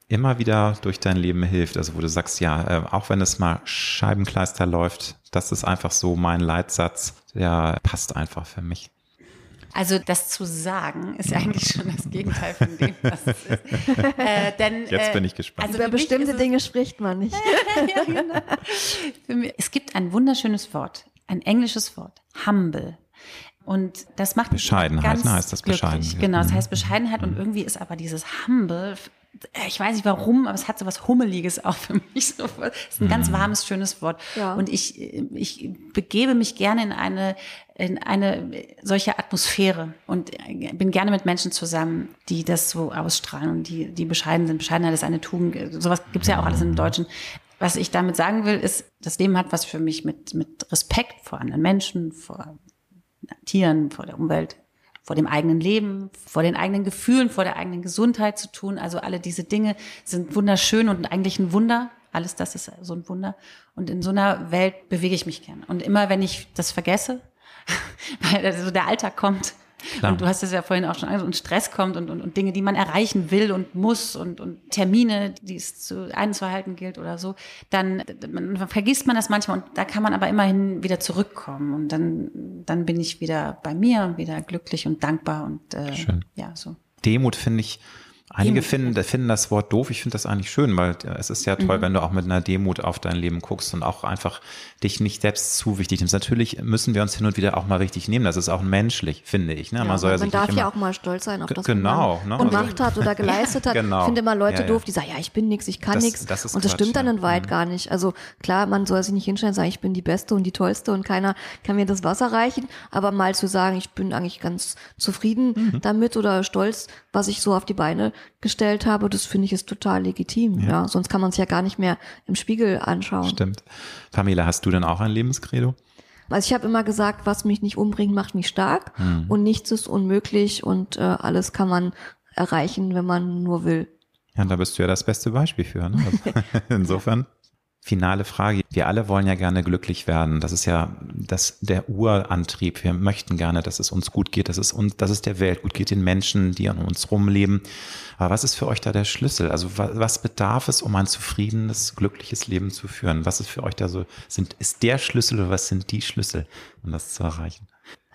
immer wieder durch dein Leben hilft? Also wo du sagst, ja, äh, auch wenn es mal Scheibenkleister läuft, das ist einfach so mein Leitsatz, der passt einfach für mich. Also das zu sagen ist ja eigentlich schon das Gegenteil von dem, was es ist. Äh, denn, Jetzt äh, bin ich gespannt. Also Über bestimmte es- Dinge spricht man nicht. (laughs) ja, genau. Es gibt ein wunderschönes Wort, ein englisches Wort, humble. Und das macht mich Bescheidenheit, ganz ne, heißt das glücklich. Bescheidenheit. Genau, das Mhm. heißt Bescheidenheit und irgendwie ist aber dieses humble, ich weiß nicht warum, aber es hat so was Hummeliges auch für mich. So. Es ist ein ganz warmes, schönes Wort. Ja. Und ich, ich begebe mich gerne in eine, in eine solche Atmosphäre und bin gerne mit Menschen zusammen, die das so ausstrahlen und die, die bescheiden sind. Bescheidenheit ist eine Tugend. Sowas gibt's ja auch alles im Deutschen. Was ich damit sagen will, ist, das Leben hat was für mich mit, mit Respekt vor anderen Menschen, vor Tieren, vor der Umwelt, vor dem eigenen Leben, vor den eigenen Gefühlen, vor der eigenen Gesundheit zu tun. Also alle diese Dinge sind wunderschön und eigentlich ein Wunder. Alles das ist so ein Wunder. Und in so einer Welt bewege ich mich gern. Und immer wenn ich das vergesse, (laughs) weil also der Alltag kommt, Klar. und du hast es ja vorhin auch schon angesprochen, und Stress kommt und, und, und Dinge, die man erreichen will und muss und, und Termine, die es zu einzuhalten gilt oder so, dann man, vergisst man das manchmal und da kann man aber immerhin wieder zurückkommen und dann, dann bin ich wieder bei mir, wieder glücklich und dankbar und äh, Schön. ja, so. Demut finde ich, einige finden, finden das Wort doof. Ich finde das eigentlich schön, weil äh, es ist ja toll, wenn du auch mit einer Demut auf dein Leben guckst und auch einfach dich nicht selbst zu wichtig nimmst. Natürlich müssen wir uns hin und wieder auch mal richtig nehmen. Das ist auch menschlich, finde ich. Ne? Ja, man soll ja man sich darf ja auch mal stolz sein auf das, genau, was ne? man Also- gemacht hat oder (laughs) geleistet hat. Genau. Ich finde immer Leute Ja, ja. doof, die sagen, ja, ich bin nix, ich kann ist Und das Quatsch, stimmt dann in Wahrheit Mhm. gar nicht. Also klar, man soll sich nicht hinstellen und sagen, ich bin die Beste und die Tollste und keiner kann mir das Wasser reichen. Aber mal zu sagen, ich bin eigentlich ganz zufrieden Mhm. damit oder stolz, was ich so auf die Beine gestellt habe, das finde ich ist total legitim. Ja. Sonst kann man sich ja gar nicht mehr im Spiegel anschauen. Stimmt. Pamela, hast du denn auch ein Lebenskredo? Also ich habe immer gesagt, was mich nicht umbringt, macht mich stark Hm. und nichts ist unmöglich und äh, alles kann man erreichen, wenn man nur will. Ja, da bist du ja das beste Beispiel für. Ne? Also, (laughs) insofern. Finale Frage. Wir alle wollen ja gerne glücklich werden. Das ist ja das, der Urantrieb. Wir möchten gerne, dass es uns gut geht, dass es uns, dass es der Welt gut geht, den Menschen, die an uns rumleben. Aber was ist für euch da der Schlüssel? Also was, bedarf es, um ein zufriedenes, glückliches Leben zu führen? Was ist für euch da so, sind, ist der Schlüssel oder was sind die Schlüssel, um das zu erreichen?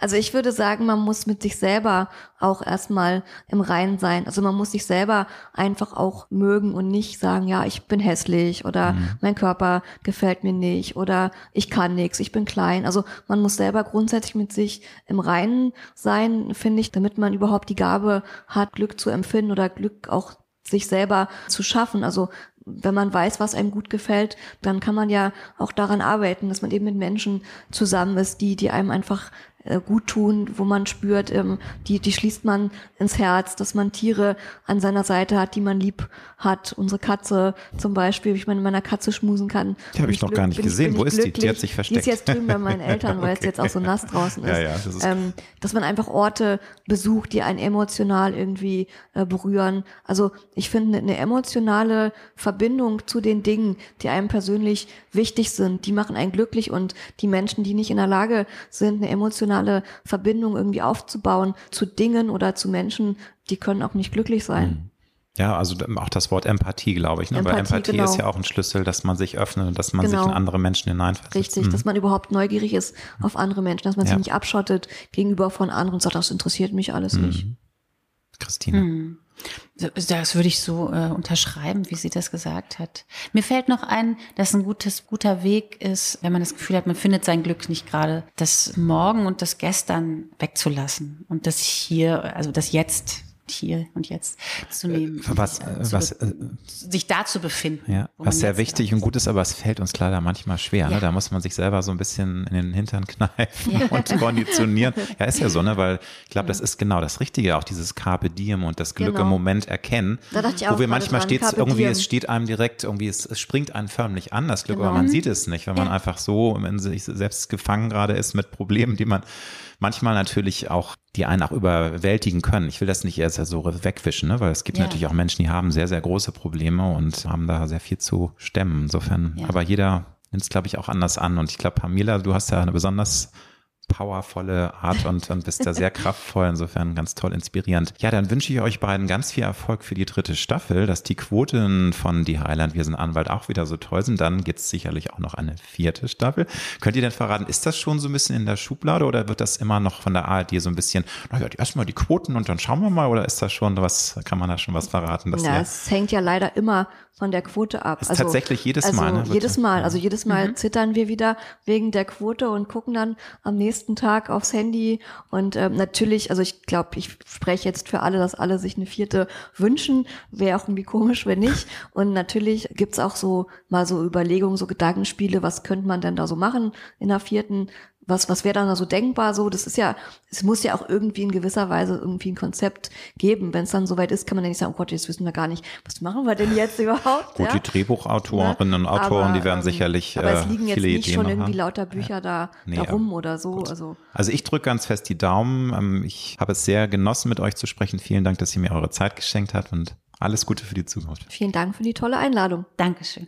Also ich würde sagen, man muss mit sich selber auch erstmal im Reinen sein. Also man muss sich selber einfach auch mögen und nicht sagen, ja, ich bin hässlich oder mein Körper gefällt mir nicht oder ich kann nichts, ich bin klein. Also man muss selber grundsätzlich mit sich im Reinen sein, finde ich, damit man überhaupt die Gabe hat, Glück zu empfinden oder Glück auch sich selber zu schaffen. Also wenn man weiß, was einem gut gefällt, dann kann man ja auch daran arbeiten, dass man eben mit Menschen zusammen ist, die, die einem einfach gut tun, wo man spürt, ähm, die, die schließt man ins Herz, dass man Tiere an seiner Seite hat, die man lieb hat. Unsere Katze zum Beispiel, wie ich meine, meiner Katze schmusen kann. Die habe ich noch gar nicht gesehen. Wo ist die? Die hat sich versteckt. Die ist jetzt drüben bei meinen Eltern, weil (laughs) okay. es jetzt auch so nass draußen ist. Ja, ja, das ist ähm, dass man einfach Orte besucht, die einen emotional irgendwie äh, berühren. Also ich finde eine emotionale Verbindung zu den Dingen, die einem persönlich wichtig sind, die machen einen glücklich und die Menschen, die nicht in der Lage sind, eine emotionale Verbindung irgendwie aufzubauen zu Dingen oder zu Menschen, die können auch nicht glücklich sein. Mhm. Ja, also auch das Wort Empathie, glaube ich. Ne? Empathie, Weil Empathie genau. ist ja auch ein Schlüssel, dass man sich öffnet und dass man genau. sich in andere Menschen hineinversetzt. Richtig, mhm. dass man überhaupt neugierig ist auf andere Menschen, dass man ja. sich nicht abschottet gegenüber von anderen und sagt, das interessiert mich alles mhm. nicht. Christine. Mhm. Das würde ich so äh, unterschreiben, wie sie das gesagt hat. Mir fällt noch ein, dass ein gutes, guter Weg ist, wenn man das Gefühl hat, man findet sein Glück nicht gerade, das Morgen und das Gestern wegzulassen und das hier, also das Jetzt hier und jetzt zu nehmen. Äh, was, äh, was, äh, sich da zu befinden. Ja, was sehr wichtig und gut ist, aber es fällt uns leider manchmal schwer. Ne? Ja. Ne? Da muss man sich selber so ein bisschen in den Hintern (laughs) kneifen ja. und konditionieren. (laughs) Ja, ist ja so, ne? weil ich glaube, das ist genau das Richtige, auch dieses Carpe Diem und das Glück genau. im Moment erkennen. Da dachte ich auch wo wir manchmal steht irgendwie, es steht einem direkt, irgendwie, es, es springt einem förmlich an, das Glück, genau. aber man sieht es nicht, wenn man einfach so in sich selbst gefangen gerade ist mit Problemen, die man manchmal natürlich auch, die einen auch überwältigen können. Ich will das nicht erst so wegwischen, ne? weil es gibt ja. natürlich auch Menschen, die haben sehr, sehr große Probleme und haben da sehr viel zu stemmen. Insofern, ja. aber jeder nimmt es, glaube ich, auch anders an. Und ich glaube, Pamela, du hast ja eine besonders powervolle Art und, und bist da sehr kraftvoll, insofern ganz toll inspirierend. Ja, dann wünsche ich euch beiden ganz viel Erfolg für die dritte Staffel, dass die Quoten von Die Highland, wir sind Anwalt auch wieder so toll sind. Dann gibt es sicherlich auch noch eine vierte Staffel. Könnt ihr denn verraten, ist das schon so ein bisschen in der Schublade oder wird das immer noch von der ARD so ein bisschen, naja, erstmal die Quoten und dann schauen wir mal oder ist das schon was, kann man da schon was verraten? Dass ja, es hängt ja leider immer von der Quote ab. Also, tatsächlich jedes also Mal. Ne, jedes Mal. Also jedes Mal mhm. zittern wir wieder wegen der Quote und gucken dann am nächsten Tag aufs Handy. Und ähm, natürlich, also ich glaube, ich spreche jetzt für alle, dass alle sich eine vierte wünschen. Wäre auch irgendwie komisch, wenn nicht. Und natürlich gibt's auch so mal so Überlegungen, so Gedankenspiele, was könnte man denn da so machen in der vierten was, was wäre dann da so denkbar so? Das ist ja, es muss ja auch irgendwie in gewisser Weise irgendwie ein Konzept geben. Wenn es dann soweit ist, kann man ja nicht sagen, oh Gott, jetzt wissen wir gar nicht, was machen wir denn jetzt überhaupt? Gut, ja? die Drehbuchautorinnen und Autoren, aber, die werden ähm, sicherlich Aber es liegen äh, jetzt nicht Ideen schon irgendwie lauter Bücher ja. da, nee, da rum oder so. Also, also ich drücke ganz fest die Daumen. Ähm, ich habe es sehr genossen, mit euch zu sprechen. Vielen Dank, dass ihr mir eure Zeit geschenkt habt und alles Gute für die Zukunft. Vielen Dank für die tolle Einladung. Dankeschön.